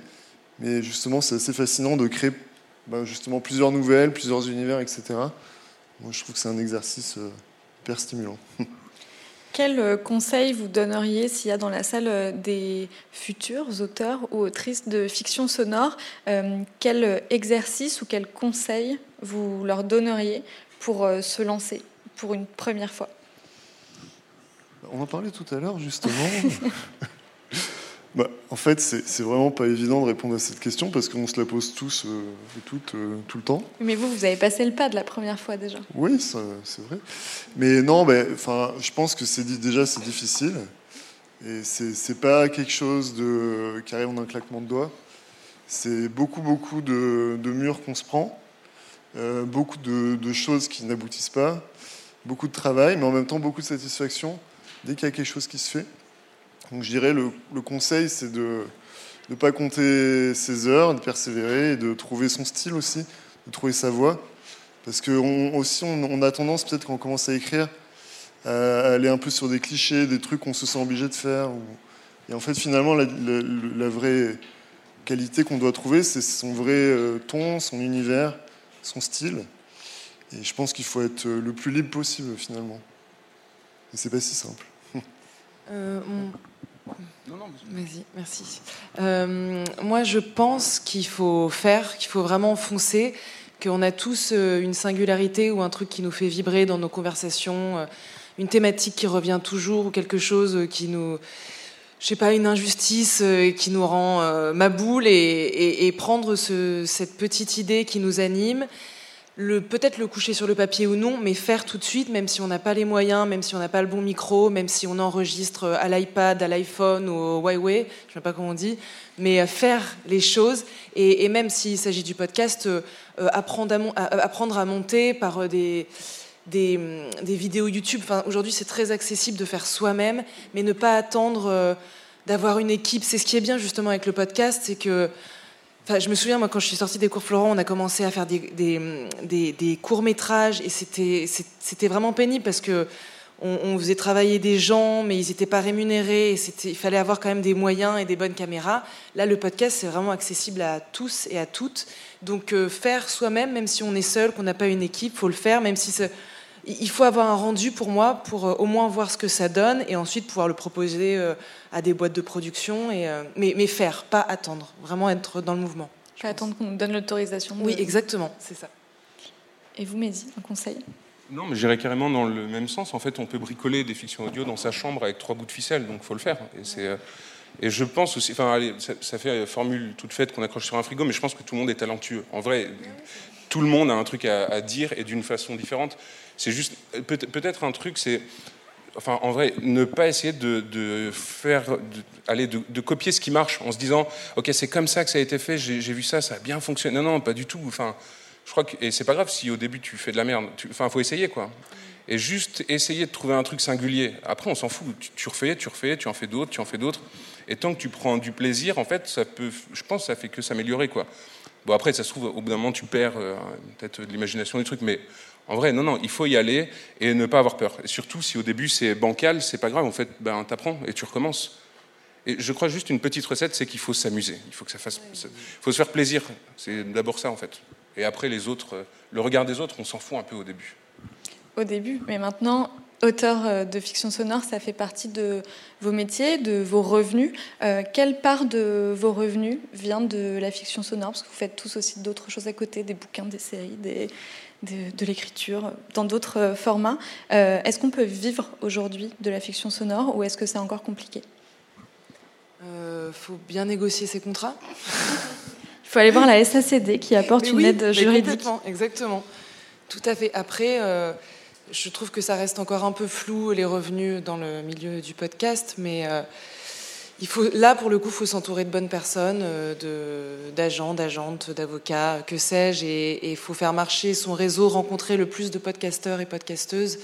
Mais justement, c'est assez fascinant de créer bah, justement plusieurs nouvelles, plusieurs univers, etc. Moi, je trouve que c'est un exercice hyper stimulant. Quel euh, conseil vous donneriez s'il y a dans la salle euh, des futurs auteurs ou autrices de fiction sonore euh, Quel exercice ou quel conseil vous leur donneriez pour se lancer pour une première fois? On en parlait tout à l'heure justement. Bah, en fait, c'est vraiment pas évident de répondre à cette question parce qu'on se la pose tous euh, et toutes euh, tout le temps. Mais vous, vous avez passé le pas de la première fois déjà. Oui, c'est vrai. Mais non, je pense que c'est déjà c'est difficile et c'est pas quelque chose de qui arrive en un claquement de doigts. C'est beaucoup beaucoup de, murs qu'on se prend, euh, beaucoup de, de, choses qui n'aboutissent pas, beaucoup de travail, mais en même temps beaucoup de satisfaction dès qu'il y a quelque chose qui se fait. Donc je dirais le, conseil, c'est de ne pas compter ses heures, de persévérer et de trouver son style aussi, de trouver sa voix. Parce que aussi, on, a tendance, peut-être quand on commence à écrire, à aller un peu sur des clichés, des trucs qu'on se sent obligé de faire. Et en fait, finalement, la, la, vraie qualité qu'on doit trouver, c'est son vrai euh, ton, son univers, son style. Et je pense qu'il faut être le plus libre possible, finalement. Et c'est pas si simple. Euh, Vas-y, merci. Euh, moi, je pense qu'il faut faire, qu'il faut vraiment foncer, qu'on a tous euh, une singularité ou un truc qui nous fait vibrer dans nos conversations, une thématique qui revient toujours ou quelque chose qui nous, je sais pas, une injustice qui nous rend ma boule et, prendre cette petite idée qui nous anime peut-être le coucher sur le papier ou non, mais faire tout de suite, même si on n'a pas les moyens, même si on n'a pas le bon micro, même si on enregistre à l'iPad, à l'iPhone ou au Huawei, je ne sais pas comment on dit, mais euh, faire les choses. Et, même s'il s'agit du podcast, euh, euh, apprendre, à, monter par des, des, des, vidéos YouTube. Enfin, Aujourd'hui, c'est très accessible de faire soi-même, mais ne pas attendre d'avoir une équipe. C'est ce qui est bien justement avec le podcast, c'est que je me souviens, moi, quand je suis sortie des cours Florent, on a commencé à faire des, des, courts-métrages et c'était vraiment pénible parce que on, faisait travailler des gens, mais ils n'étaient pas rémunérés et il fallait avoir quand même des moyens et des bonnes caméras. Là, le podcast, c'est vraiment accessible à tous et à toutes. Donc, euh, faire soi-même, même si on est seul, qu'on n'a pas une équipe, faut le faire, même si il faut avoir un rendu pour moi, pour euh, au moins voir ce que ça donne et ensuite pouvoir le proposer euh, à des boîtes de production. Et, euh, mais, mais, faire, pas attendre, vraiment être dans le mouvement. Pas attendre qu'on nous donne l'autorisation. Oui, exactement, c'est ça. Et vous, Mehdi, un conseil? Non, mais j'irais carrément dans le même sens. En fait, on peut bricoler des fictions audio dans sa chambre avec trois bouts de ficelle, donc il faut le faire. Et, c'est, et je pense aussi, enfin, allez, ça, ça, fait formule toute faite qu'on accroche sur un frigo, mais je pense que tout le monde est talentueux. En vrai, tout le monde a un truc à, dire et d'une façon différente. C'est juste peut-être un truc, c'est enfin en vrai, ne pas essayer de, faire, de, aller de, copier ce qui marche en se disant, ok, c'est comme ça que ça a été fait, j'ai vu ça, ça a bien fonctionné. Non, non, pas du tout. Enfin, je crois que et c'est pas grave si au début tu fais de la merde. Enfin, faut essayer quoi. Et juste essayer de trouver un truc singulier. Après, on s'en fout. Tu, tu, refais, tu refais, tu en fais d'autres, tu en fais d'autres. Et tant que tu prends du plaisir, en fait, ça peut, je pense, ça fait que s'améliorer quoi. Bon, après, ça se trouve, au bout d'un moment, tu perds euh, peut-être de l'imagination du truc, mais en vrai, non, non, il faut y aller et ne pas avoir peur. Et surtout, si au début c'est bancal, c'est pas grave, en fait, ben, t'apprends et tu recommences. Et je crois juste une petite recette, c'est qu'il faut s'amuser. Il faut que ça fasse, faut se faire plaisir. C'est d'abord ça, en fait. Et après, les autres, euh, le regard des autres, on s'en fout un peu au début. Au début, mais maintenant, auteur euh, de fiction sonore, ça fait partie de vos métiers, de vos revenus. Euh, quelle part de vos revenus vient de la fiction sonore? Parce que vous faites tous aussi d'autres choses à côté, des bouquins, des séries, des, de, l'écriture, dans d'autres euh, formats. est-ce qu'on peut vivre aujourd'hui de la fiction sonore ou est-ce que c'est encore compliqué? Il faut bien négocier ses contrats. Il faut aller voir la SACD qui apporte une aide juridique. Exactement. Tout à fait. Après, je trouve que ça reste encore un peu flou les revenus dans le milieu du podcast, mais euh, il faut, là pour le coup, il faut s'entourer de bonnes personnes, euh, d'agents, d'agentes, d'avocats, que sais-je, et il faut faire marcher son réseau, rencontrer le plus de podcasteurs et podcasteuses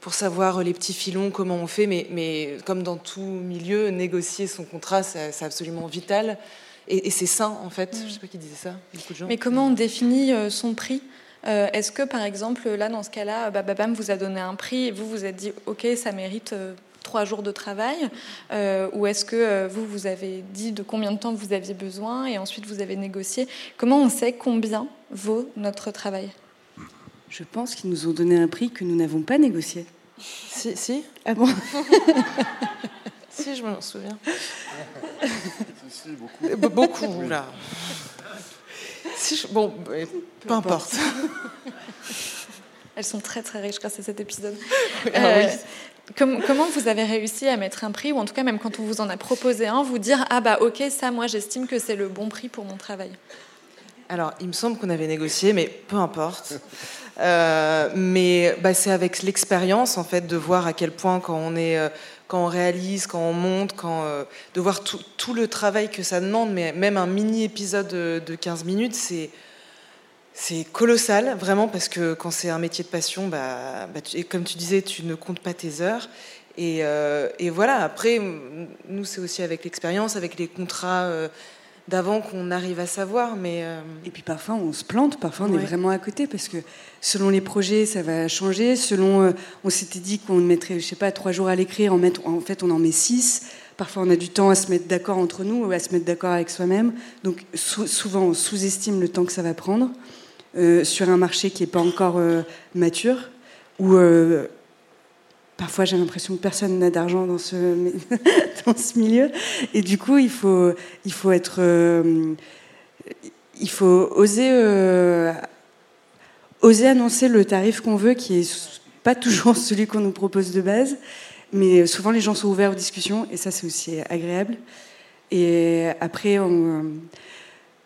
pour savoir les petits filons, comment on fait, mais, mais comme dans tout milieu, négocier son contrat, c'est absolument vital. et, c'est sain en fait. Je sais pas qui disait ça. Beaucoup de gens. Mais comment on définit son prix Est-ce que par exemple là dans ce cas-là, Bababam vous a donné un prix et vous vous êtes dit ok ça mérite trois jours de travail Ou est-ce que vous, vous avez dit de combien de temps vous aviez besoin et ensuite vous avez négocié Comment on sait combien vaut notre travail? Je pense qu'ils nous ont donné un prix que nous n'avons pas négocié. Si, si. Ah bon? Si, je m'en souviens. Si, beaucoup. Beaucoup, là. Si Bon, peu, importe. Elles sont très très riches grâce à cet épisode. Ah euh, comment vous avez réussi à mettre un prix, ou en tout cas même quand on vous en a proposé un, vous dire ah bah ok ça moi j'estime que c'est le bon prix pour mon travail? Alors il me semble qu'on avait négocié, mais peu importe. Euh, mais bah, c'est avec l'expérience en fait de voir à quel point quand on est euh, quand on réalise, quand on monte, quand, euh, de voir tout, tout, le travail que ça demande, mais même un mini épisode de, 15 minutes, c'est c'est colossal, vraiment, parce que quand c'est un métier de passion, bah, bah comme tu disais, tu ne comptes pas tes heures. Et, et voilà, après, nous, c'est aussi avec l'expérience, avec les contrats d'avant qu'on arrive à savoir. Mais euh, Et puis parfois on se plante, parfois on est vraiment à côté parce que selon les projets ça va changer. Selon, euh, on s'était dit qu'on mettrait, je sais pas, trois jours à l'écrire, en, en fait on en met six. Parfois on a du temps à se mettre d'accord entre nous, ou à se mettre d'accord avec soi-même. Donc souvent on sous-estime le temps que ça va prendre euh, sur un marché qui n'est pas encore mature ou parfois j'ai l'impression que personne n'a d'argent dans ce, dans ce milieu. Et du coup, il faut, il faut être. Euh, il faut oser, euh, oser annoncer le tarif qu'on veut, qui est pas toujours celui qu'on nous propose de base. Mais souvent, les gens sont ouverts aux discussions, et ça, c'est aussi agréable. Et après, on.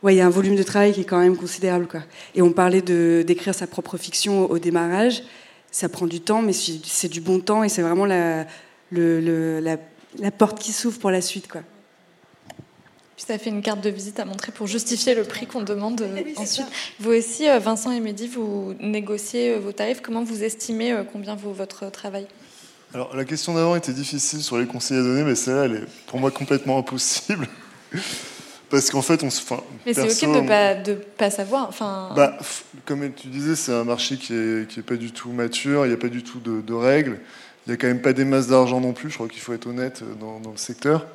Ouais, il y a un volume de travail qui est quand même considérable. Quoi. Et on parlait d'écrire sa propre fiction au démarrage ça prend du temps, mais c'est du bon temps et c'est vraiment la, la, porte qui s'ouvre pour la suite. Quoi. Puis ça fait une carte de visite à montrer pour justifier le prix qu'on demande euh, ensuite. Vous aussi, euh, Vincent et Mehdi, vous négociez euh, vos tarifs. Comment vous estimez combien vaut votre travail? Alors la question d'avant était difficile sur les conseils à donner, mais celle-là, elle est pour moi complètement impossible. Parce qu'en fait, on se. Mais c'est ok de pas, de pas savoir. Enfin... Bah, comme tu disais, c'est un marché qui est, qui est pas du tout mature, il n'y a pas du tout de, règles. Il n'y a quand même pas des masses d'argent non plus, je crois qu'il faut être honnête euh, dans, dans, le secteur.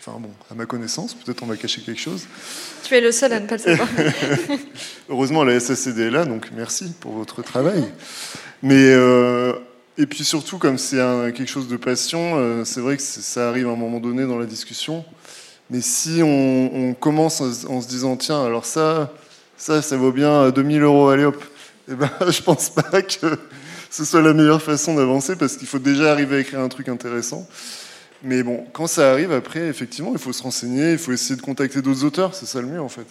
Enfin bon, à ma connaissance, peut-être on va cacher quelque chose. Tu es le seul à ne pas le savoir. Heureusement, la SACD est là, donc merci pour votre travail. Mais. Euh, et puis surtout, comme c'est quelque chose de passion, euh, c'est vrai que ça arrive à un moment donné dans la discussion. Mais si on, commence en, se disant, tiens, alors ça, ça, ça vaut bien 2000 euros, allez hop, eh ben, je pense pas que ce soit la meilleure façon d'avancer parce qu'il faut déjà arriver à écrire un truc intéressant. Mais bon, quand ça arrive, après, effectivement, il faut se renseigner, il faut essayer de contacter d'autres auteurs, c'est ça le mieux en fait.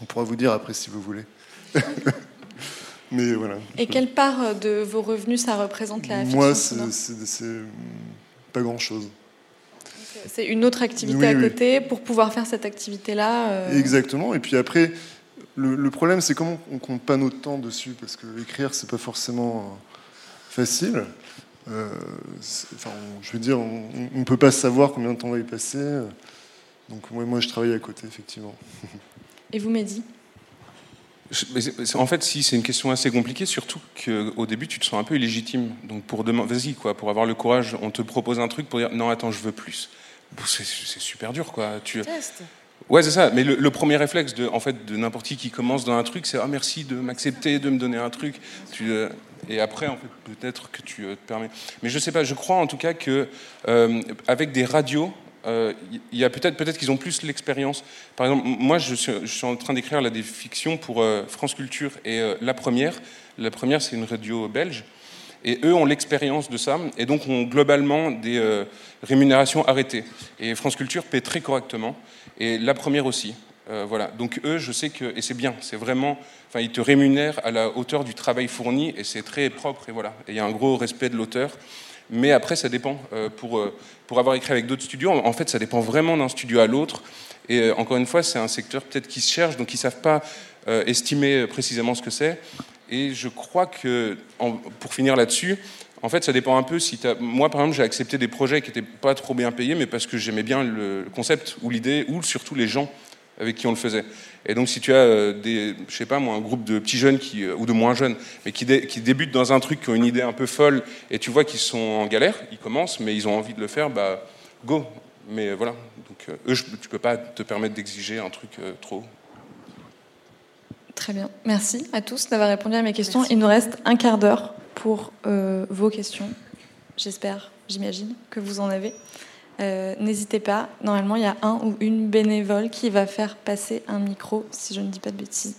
On pourra vous dire après si vous voulez. Mais voilà. Et quelle part de vos revenus ça représente la Moi, c'est pas grand-chose. C'est une autre activité à côté pour pouvoir faire cette activité-là. Euh. Exactement. Et puis après, le, problème, c'est comment on compte pas notre temps dessus, parce que écrire, c'est pas forcément euh, facile. Euh, enfin, je veux dire, on ne peut pas savoir combien de temps va y passer. Donc moi, moi, je travaille à côté, effectivement. Et vous, Mehdi? En fait, si c'est une question assez compliquée, surtout qu'au début tu te sens un peu illégitime. Donc pour demander, vas-y quoi, pour avoir le courage, on te propose un truc pour dire non attends je veux plus c'est super dur, quoi. Tu... Ouais, c'est ça. Mais le, premier réflexe de, en fait, de n'importe qui qui commence dans un truc, c'est ah merci de m'accepter, de me donner un truc. Tu, euh, et après, en fait, peut-être que tu euh, te permets. Mais je sais pas. Je crois en tout cas que euh, avec des radios, il y a peut-être peut-être qu'ils ont plus l'expérience. Par exemple, moi, je suis, je suis en train d'écrire là des fictions pour France Culture et la première. La première, c'est une radio belge. Et eux ont l'expérience de ça, et donc ont globalement des euh, rémunérations arrêtées. Et France Culture paie très correctement, et la première aussi. Euh, voilà. Donc eux, je sais que, et c'est bien, c'est vraiment, enfin, ils te rémunèrent à la hauteur du travail fourni, et c'est très propre, et voilà. Et il y a un gros respect de l'auteur. Mais après, ça dépend. Euh, pour, pour avoir écrit avec d'autres studios, en fait, ça dépend vraiment d'un studio à l'autre. Et encore une fois, c'est un secteur peut-être qui se cherche, donc ils ne savent pas estimer précisément ce que c'est. Et je crois que, pour finir là-dessus, En fait, ça dépend un peu si tu Moi, par exemple, j'ai accepté des projets qui n'étaient pas trop bien payés, mais parce que j'aimais bien le concept ou l'idée, ou surtout les gens avec qui on le faisait. Et donc, si tu as euh, des, je sais pas moi, un groupe de petits jeunes euh, ou de moins jeunes, mais qui, qui, débutent dans un truc, qui ont une idée un peu folle, et tu vois qu'ils sont en galère, ils commencent, mais ils ont envie de le faire, bah go. Mais voilà. Donc, euh, eux, tu peux pas te permettre d'exiger un truc trop. Très bien. Merci à tous d'avoir répondu à mes questions. Il nous reste un quart d'heure pour vos questions. J'espère, j'imagine que vous en avez. Euh, n'hésitez pas, normalement il y a un ou une bénévole qui va faire passer un micro, si je ne dis pas de bêtises.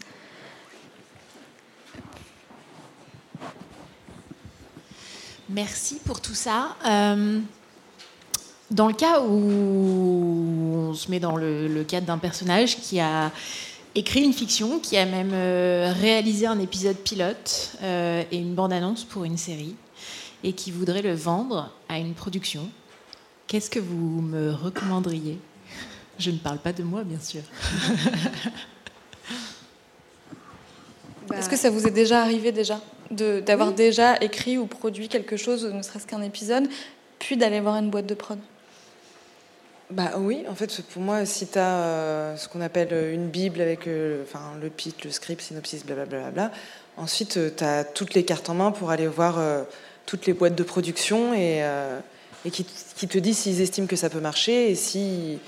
Merci pour tout ça. Euh, dans le cas où on se met dans le, cadre d'un personnage qui a écrit une fiction, qui a même euh, réalisé un épisode pilote et une bande-annonce pour une série, et qui voudrait le vendre à une production, Qu'est-ce que vous me recommanderiez? Je ne parle pas de moi, bien sûr. Est-ce que ça vous est déjà arrivé déjà d'avoir déjà écrit ou produit quelque chose, ne serait-ce qu'un épisode, puis d'aller voir une boîte de prod? Bah oui, en fait, pour moi, si tu as euh, ce qu'on appelle une Bible avec euh, enfin, le pitch, le script, synopsis, blablabla, bla, ensuite, euh, tu as toutes les cartes en main pour aller voir toutes les boîtes de production et qui, te disent s'ils estiment que ça peut marcher et si,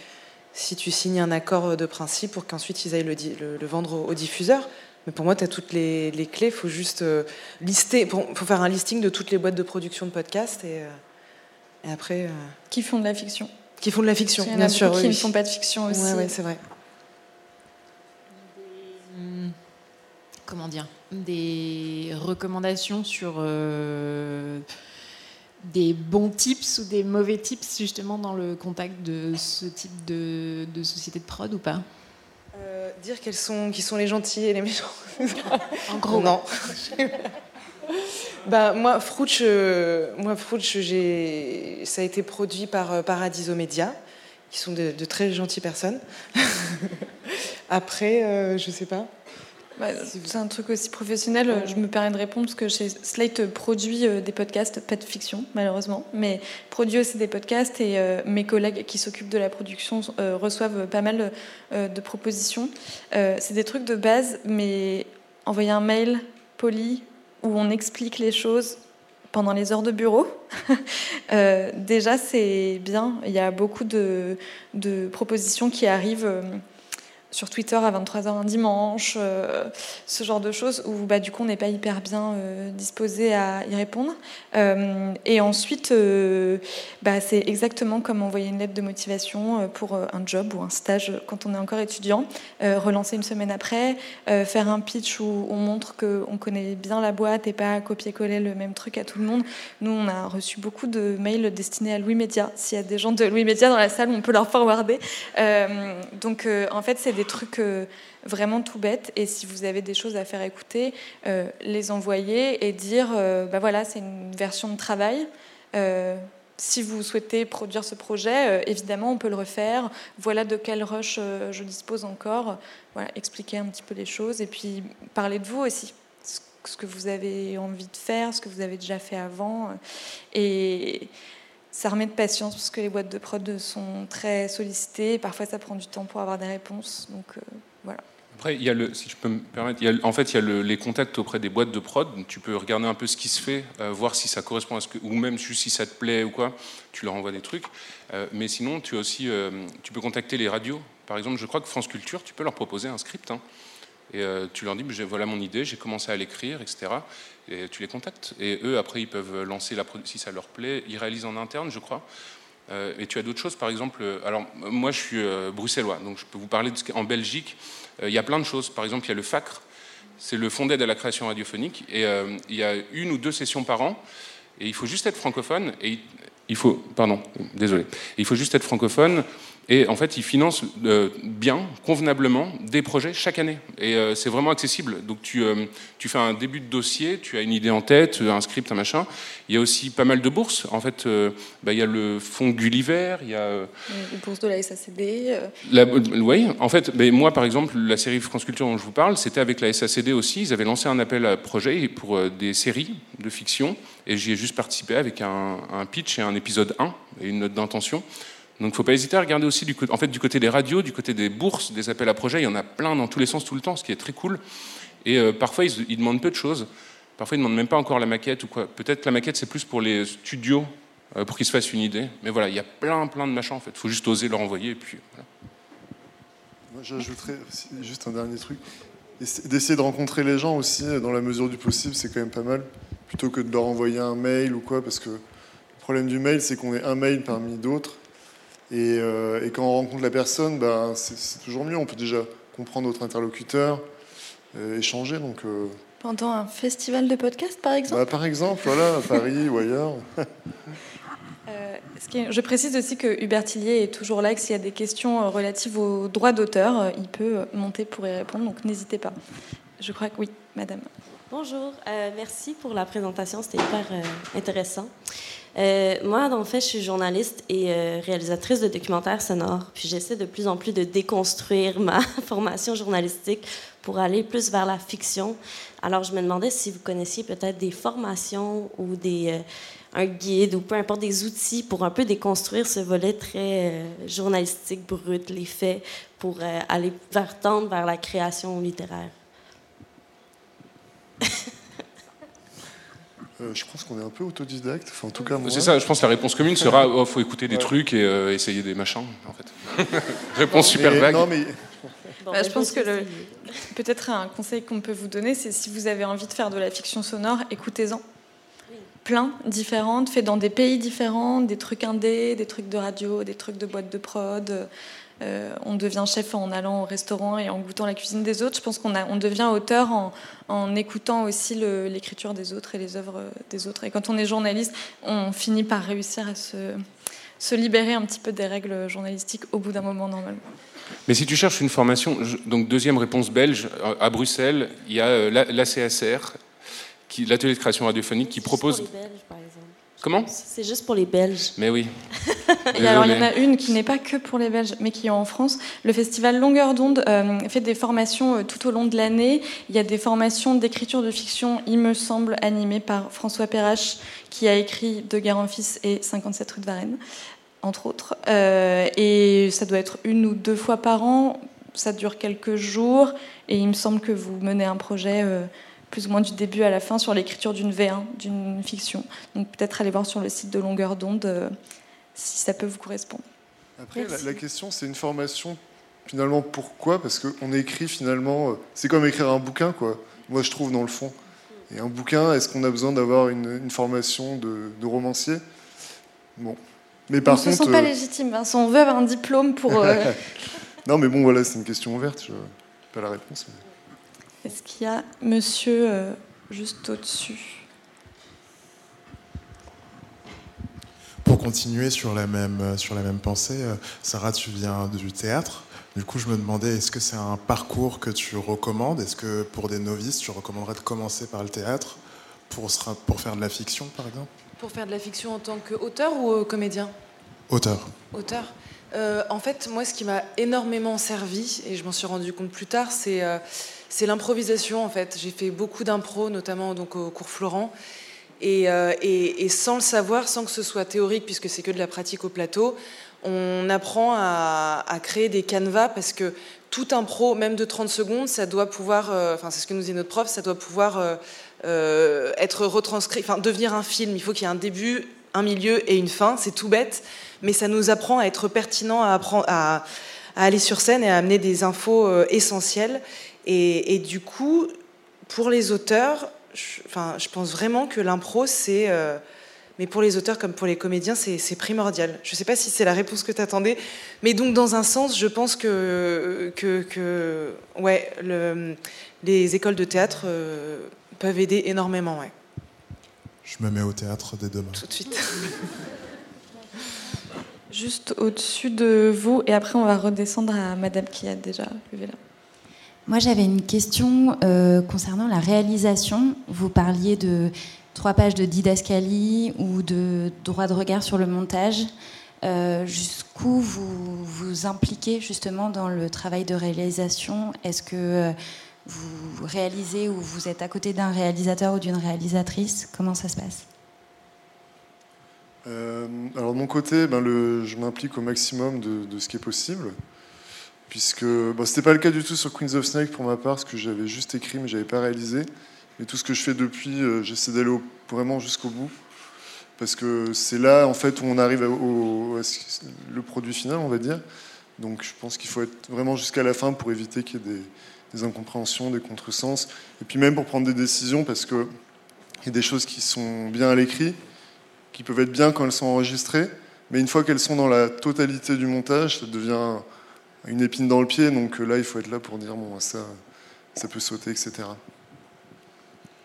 si tu signes un accord de principe pour qu'ensuite ils aillent le, vendre au, diffuseur. Mais pour moi, tu as toutes les, clés. Il faut juste euh, lister. Il faut faire un listing de toutes les boîtes de production de podcasts et, euh, et après. Euh, qui font de la fiction. Qui font de la fiction, bien sûr. Qui ne font pas de fiction aussi. Oui, c'est vrai. Comment dire Des recommandations sur des bons tips ou des mauvais tips justement dans le contact de ce type de, société de prod ou pas? Euh, Dire quels sont, qui sont les gentils et les méchants. en gros. Non. bah, moi, Frouch, euh, moi, j'ai, ça a été produit par euh, Paradiso Media, qui sont de, très gentilles personnes. Après, je sais pas. Bah, c'est un truc aussi professionnel. Je me permets de répondre parce que chez Slate produit euh, des podcasts, pas de fiction malheureusement, mais produit aussi des podcasts et euh, mes collègues qui s'occupent de la production euh, reçoivent pas mal de propositions. c'est des trucs de base, mais envoyer un mail poli où on explique les choses pendant les heures de bureau. déjà, c'est bien. Il y a beaucoup de, de propositions qui arrivent sur Twitter à 23h un dimanche, euh, ce genre de choses où bah, du coup on n'est pas hyper bien euh, disposé à y répondre. Euh, et ensuite, bah, c'est exactement comme envoyer une lettre de motivation pour un job ou un stage quand on est encore étudiant, relancer une semaine après, faire un pitch où on montre qu'on connaît bien la boîte et pas copier-coller le même truc à tout le monde. Nous, on a reçu beaucoup de mails destinés à Louis Média. S'il y a des gens de Louis Média dans la salle, on peut leur forwarder. donc en fait, c'est des trucs euh, vraiment tout bêtes. Et si vous avez des choses à faire écouter, euh, les envoyer et dire euh, bah voilà, c'est une version de travail. si vous souhaitez produire ce projet, évidemment, on peut le refaire. Voilà de quelle rush je dispose encore. Voilà, expliquer un petit peu les choses et puis parler de vous aussi ce que vous avez envie de faire, ce que vous avez déjà fait avant. Et ça remet de patience parce que les boîtes de prod sont très sollicitées. Parfois, ça prend du temps pour avoir des réponses. Donc euh, voilà. Après, il y a le, si je peux me permettre, en fait, il y a les contacts auprès des boîtes de prod. Tu peux regarder un peu ce qui se fait, euh, voir si ça correspond à ce que, ou même juste si ça te plaît ou quoi. Tu leur envoies des trucs. Euh, mais sinon, tu as aussi, tu peux contacter les radios. Par exemple, je crois que France Culture, tu peux leur proposer un script. Hein. Et tu leur dis, voilà mon idée, j'ai commencé à l'écrire, etc et tu les contactes. Et eux, après, ils peuvent lancer la si ça leur plaît. Ils réalisent en interne, je crois. Euh, et tu as d'autres choses, par exemple. Euh, alors, moi, je suis euh, bruxellois, donc je peux vous parler de ce qu'en Belgique, il y a plein de choses. Par exemple, il y a le FACRE, c'est le Fonds d'aide à la création radiophonique, et il y a une ou deux sessions par an, et il faut juste être francophone, il faut, pardon, désolé, il faut juste être francophone, Et en fait, ils financent euh, bien, convenablement, des projets chaque année. Et euh, c'est vraiment accessible. Donc tu, euh, tu fais un début de dossier, tu as une idée en tête, un script, un machin. Il y a aussi pas mal de bourses. En fait, bah, il y a le fonds Gulliver, il y a... Les bourses de la SACD. La, oui, en fait, moi, par exemple, la série France Culture dont je vous parle, c'était avec la SACD aussi. Ils avaient lancé un appel à projet pour des séries de fiction. Et j'y ai juste participé avec un, un pitch et un épisode 1 et une note d'intention. Donc faut pas hésiter à regarder aussi du, en fait, du côté des radios, du côté des bourses, des appels à projets. Il y en a plein dans tous les sens tout le temps, ce qui est très cool. Et euh, parfois, ils, demandent peu de choses. Parfois, ils demandent même pas encore la maquette ou quoi. Peut-être la maquette, c'est plus pour les studios, euh, pour qu'ils se fassent une idée. Mais voilà, il y a plein, plein de machins en fait. Il faut juste oser leur envoyer. Et puis, Moi, j'ajouterais juste un dernier truc. D'essayer de rencontrer les gens aussi, dans la mesure du possible, c'est quand même pas mal. Plutôt que de leur envoyer un mail ou quoi. Parce que le problème du mail, c'est qu'on est un mail parmi d'autres. Euh, et, quand on rencontre la personne, ben, c'est toujours mieux. On peut déjà comprendre notre interlocuteur, euh, échanger. Donc, euh, Pendant un festival de podcast, par exemple? Bah, Par exemple, voilà, à Paris ou ailleurs. je précise aussi que Hubert Tillier est toujours là, que s'il y a des questions relatives aux droits d'auteur, il peut monter pour y répondre, donc n'hésitez pas. Je crois que oui, madame. Bonjour, merci pour la présentation, c'était hyper intéressant. Euh, moi, en fait, je suis journaliste et euh, réalisatrice de documentaires sonores. Puis j'essaie de plus en plus de déconstruire ma formation journalistique pour aller plus vers la fiction. Alors, je me demandais si vous connaissiez peut-être des formations ou des, euh, un guide ou peu importe des outils pour un peu déconstruire ce volet très journalistique, brut, les faits, pour aller vers tendre vers la création littéraire. Euh, je pense qu'on est un peu autodidacte. Enfin, en tout cas, C'est ça. Je pense que la réponse commune sera il oh, faut écouter des trucs et euh, essayer des machins. En fait. réponse super vague. Non, mais... Bah, je pense que peut-être un conseil qu'on peut vous donner, c'est si vous avez envie de faire de la fiction sonore, écoutez-en. Plein, différentes, fait dans des pays différents, des trucs indés, des trucs de radio, des trucs de boîte de prod. Euh, on devient chef en allant au restaurant et en goûtant la cuisine des autres. Je pense qu'on on devient auteur en, écoutant aussi l'écriture des autres et les œuvres des autres. Et quand on est journaliste, on finit par réussir à se, libérer un petit peu des règles journalistiques au bout d'un moment normalement. Mais si tu cherches une formation, donc deuxième réponse belge, à Bruxelles, il y a l'ACSR, l'atelier de création radiophonique, qui propose... Comment C'est juste pour les Belges. Mais oui. alors, il y en a une qui n'est pas que pour les Belges, mais qui est en France. Le festival Longueur d'onde euh, fait des formations euh, tout au long de l'année. Il y a des formations d'écriture de fiction, il me semble, animées par François Perrache, qui a écrit De guerre en fils et 57 rue de Varennes, entre autres. Euh, et ça doit être une ou deux fois par an. Ça dure quelques jours. Et il me semble que vous menez un projet plus ou moins du début à la fin sur l'écriture d'une V1, d'une fiction. Donc peut-être aller voir sur le site de Longueur d'onde euh, si ça peut vous correspondre. Après, la, question, c'est une formation, finalement, pourquoi? Parce qu'on écrit finalement, euh, c'est comme écrire un bouquin, quoi. Moi, je trouve, dans le fond. Et un bouquin, est-ce qu'on a besoin d'avoir une, formation de, romancier? Bon. Mais par on contre. ne se sent pas euh, légitime. Hein. Si on veut avoir un diplôme pour. non, mais bon, voilà, c'est une question ouverte. Je n'ai pas la réponse. Mais... Est-ce qu'il y a monsieur euh, juste au-dessus? Pour continuer sur la même, euh, sur la même pensée, euh, Sarah, tu viens du théâtre. Du coup, je me demandais, est-ce que c'est un parcours que tu recommandes? Est-ce que pour des novices, tu recommanderais de commencer par le théâtre pour, pour faire de la fiction, par exemple? Pour faire de la fiction en tant qu'auteur ou comédien? Auteur. Auteur. en fait, moi, ce qui m'a énormément servi, et je m'en suis rendu compte plus tard, c'est c'est l'improvisation en fait. J'ai fait beaucoup d'impro, notamment donc au cours Florent. Euh, et, sans le savoir, sans que ce soit théorique, puisque c'est que de la pratique au plateau, on apprend à, créer des canevas parce que tout impro, même de 30 secondes, ça doit pouvoir, euh, enfin c'est ce que nous dit notre prof, ça doit pouvoir euh, être retranscrit, enfin devenir un film. Il faut qu'il y ait un début, un milieu et une fin. C'est tout bête, mais ça nous apprend à être pertinent, à, à aller sur scène et à amener des infos essentielles. Et, du coup, pour les auteurs, je, enfin, je pense vraiment que l'impro, c'est. Euh, mais pour les auteurs comme pour les comédiens, c'est primordial. Je ne sais pas si c'est la réponse que tu attendais, mais donc dans un sens, je pense que, que, ouais, le, les écoles de théâtre euh, peuvent aider énormément. Ouais. Je me mets au théâtre dès demain. Tout de suite. Juste au-dessus de vous, et après on va redescendre à Madame qui a déjà levé là. Moi j'avais une question euh, concernant la réalisation. Vous parliez de trois pages de didascalie ou de droit de regard sur le montage. Euh, jusqu'où vous vous impliquez justement dans le travail de réalisation? Est-ce que euh, vous réalisez ou vous êtes à côté d'un réalisateur ou d'une réalisatrice? Comment ça se passe? Alors de mon côté, ben je m'implique au maximum de, de, ce qui est possible. Puisque bon, ce n'était pas le cas du tout sur Queens of Snake pour ma part, parce que j'avais juste écrit mais j'avais pas réalisé. Et tout ce que je fais depuis, j'essaie d'aller vraiment jusqu'au bout parce que c'est là en fait où on arrive au, le produit final, on va dire. Donc je pense qu'il faut être vraiment jusqu'à la fin pour éviter qu'il y ait des, incompréhensions, des contresens, et puis même pour prendre des décisions, parce qu'il y a des choses qui sont bien à l'écrit, qui peuvent être bien quand elles sont enregistrées, mais une fois qu'elles sont dans la totalité du montage, ça devient une épine dans le pied. Donc là, il faut être là pour dire bon, ça, ça peut sauter, etc.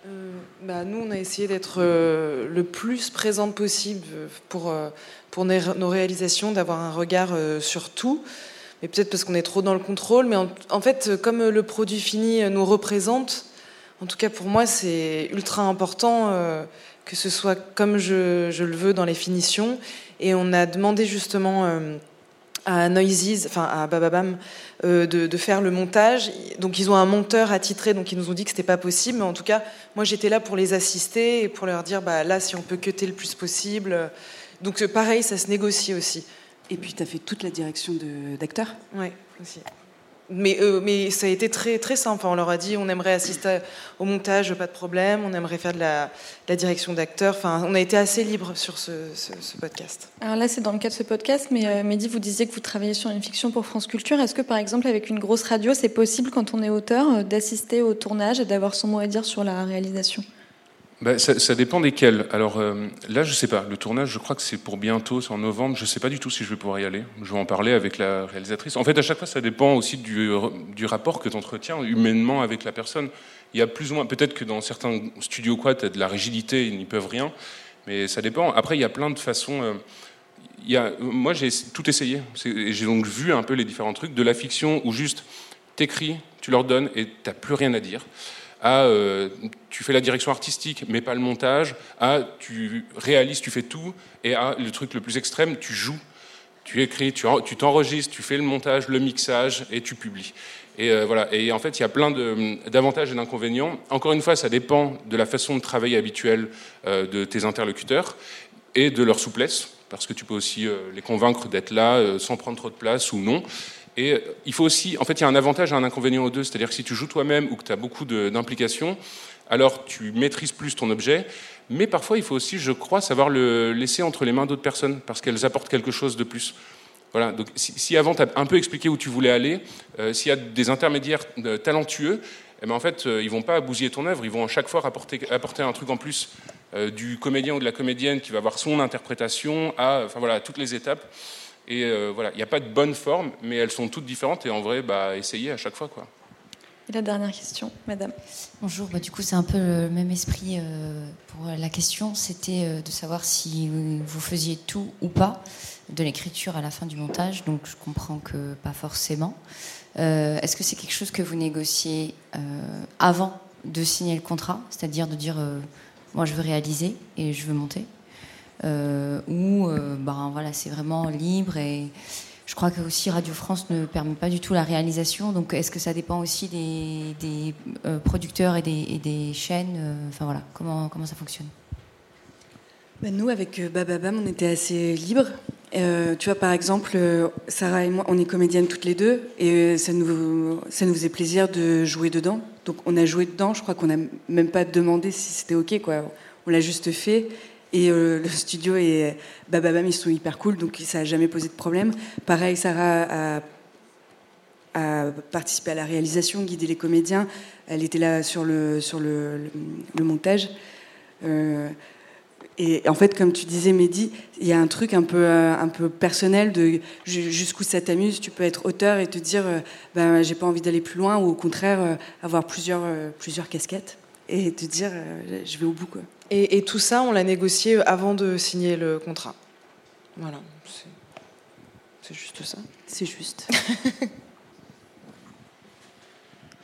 Euh, bah, nous, on a essayé d'être euh, le plus présente possible pour, euh, nos réalisations, d'avoir un regard sur tout. Mais peut-être parce qu'on est trop dans le contrôle. Mais en, fait, comme le produit fini nous représente, en tout cas pour moi, c'est ultra important que ce soit comme je, le veux dans les finitions. Et on a demandé justement à Noises, enfin à Bababam, euh, de, faire le montage. Donc ils ont un monteur attitré, donc ils nous ont dit que c'était pas possible. Mais en tout cas, moi j'étais là pour les assister et pour leur dire, bah là si on peut cutter le plus possible. Donc euh, pareil, ça se négocie aussi. Et puis tu as fait toute la direction d'acteur Oui, aussi. Mais, euh, mais ça a été très, très simple. On leur a dit on aimerait assister au montage, pas de problème. On aimerait faire de la, direction d'acteurs. Enfin, on a été assez libre sur ce, podcast. Alors là, c'est dans le cadre de ce podcast. Mais euh, Mehdi, vous disiez que vous travaillez sur une fiction pour France Culture. Est-ce que, par exemple, avec une grosse radio, c'est possible, quand on est auteur, euh, d'assister au tournage et d'avoir son mot à dire sur la réalisation? Bah, ça, dépend desquels. Alors euh, là, je sais pas. Le tournage, je crois que c'est pour bientôt, c'est en novembre. Je sais pas du tout si je vais pouvoir y aller. Je vais en parler avec la réalisatrice. En fait, à chaque fois, ça dépend aussi du, du rapport que tu entretiens humainement avec la personne. Il y a plus ou moins, peut-être que dans certains studios, tu as de la rigidité, ils n'y peuvent rien. Mais ça dépend. Après, il y a plein de façons. Euh, moi, j'ai tout essayé. J'ai donc vu un peu les différents trucs de la fiction où juste t'écris, tu leur donnes et t'as plus rien à dire à euh, tu fais la direction artistique mais pas le montage, à tu réalises, tu fais tout, et à le truc le plus extrême, tu joues, tu écris, tu t'enregistres, tu fais le montage, le mixage et tu publies. Et euh, voilà. Et en fait, il y a plein d'avantages et d'inconvénients. Encore une fois, ça dépend de la façon de travailler habituelle euh, de tes interlocuteurs et de leur souplesse, parce que tu peux aussi les convaincre d'être là sans prendre trop de place ou non. Et il faut aussi, en fait, il y a un avantage et un inconvénient aux deux. C'est-à-dire que si tu joues toi-même ou que tu as beaucoup d'implications, alors tu maîtrises plus ton objet. Mais parfois, il faut aussi, je crois, savoir le laisser entre les mains d'autres personnes parce qu'elles apportent quelque chose de plus. Voilà. Donc, si, avant tu as un peu expliqué où tu voulais aller, euh, s'il y a des intermédiaires euh, talentueux, eh ben, en fait, euh, ils vont pas bousiller ton œuvre. Ils vont à chaque fois apporter, apporter un truc en plus du comédien ou de la comédienne qui va avoir son interprétation à, enfin voilà, toutes les étapes. Et euh, voilà, il n'y a pas de bonne forme, mais elles sont toutes différentes et en vrai, bah, essayez à chaque fois. Quoi. Et la dernière question, madame. Bonjour, bah, du coup, c'est un peu le même esprit euh, pour la question. C'était euh, de savoir si vous faisiez tout ou pas de l'écriture à la fin du montage. Donc, je comprends que pas forcément. Est-ce que c'est quelque chose que vous négociez avant de signer le contrat? C'est-à-dire de dire, moi, je veux réaliser et je veux monter où euh, ben, voilà, c'est vraiment libre et je crois que aussi Radio France ne permet pas du tout la réalisation. Donc, est-ce que ça dépend aussi des, euh, producteurs et des, chaînes Enfin voilà, comment, comment ça fonctionne? Ben, Nous, avec Bababam, on était assez libres. tu vois, par exemple, Sarah et moi, on est comédiennes toutes les deux, et ça nous, ça nous faisait plaisir de jouer dedans. Donc, on a joué dedans. Je crois qu'on n'a même pas demandé si c'était ok, quoi. On l'a juste fait. Et euh, le studio et Bababam, ils sont hyper cool, donc ça n'a jamais posé de problème. Pareil, Sarah a, participé à la réalisation, guidé les comédiens. Elle était là sur le, sur le, montage. Euh, et en fait, comme tu disais, Mehdi, il y a un truc un peu, euh, un peu personnel de jusqu'où ça t'amuse. Tu peux être auteur et te dire, ben, j'ai pas envie d'aller plus loin, ou au contraire, avoir plusieurs, plusieurs casquettes et te dire, je vais au bout. Quoi. Et, tout ça, on l'a négocié avant de signer le contrat. Voilà. C'est juste ça. C'est juste.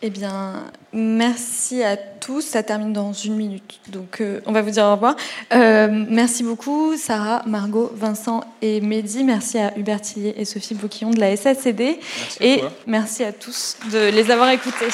Eh bien, merci à tous. Ça termine dans une minute, donc euh, on va vous dire au revoir. Euh, merci beaucoup, Sarah, Margot, Vincent et Mehdi. Merci à Hubert Tillier et Sophie Bouquillon de la SACD. Merci à et toi. merci à tous de les avoir écoutés.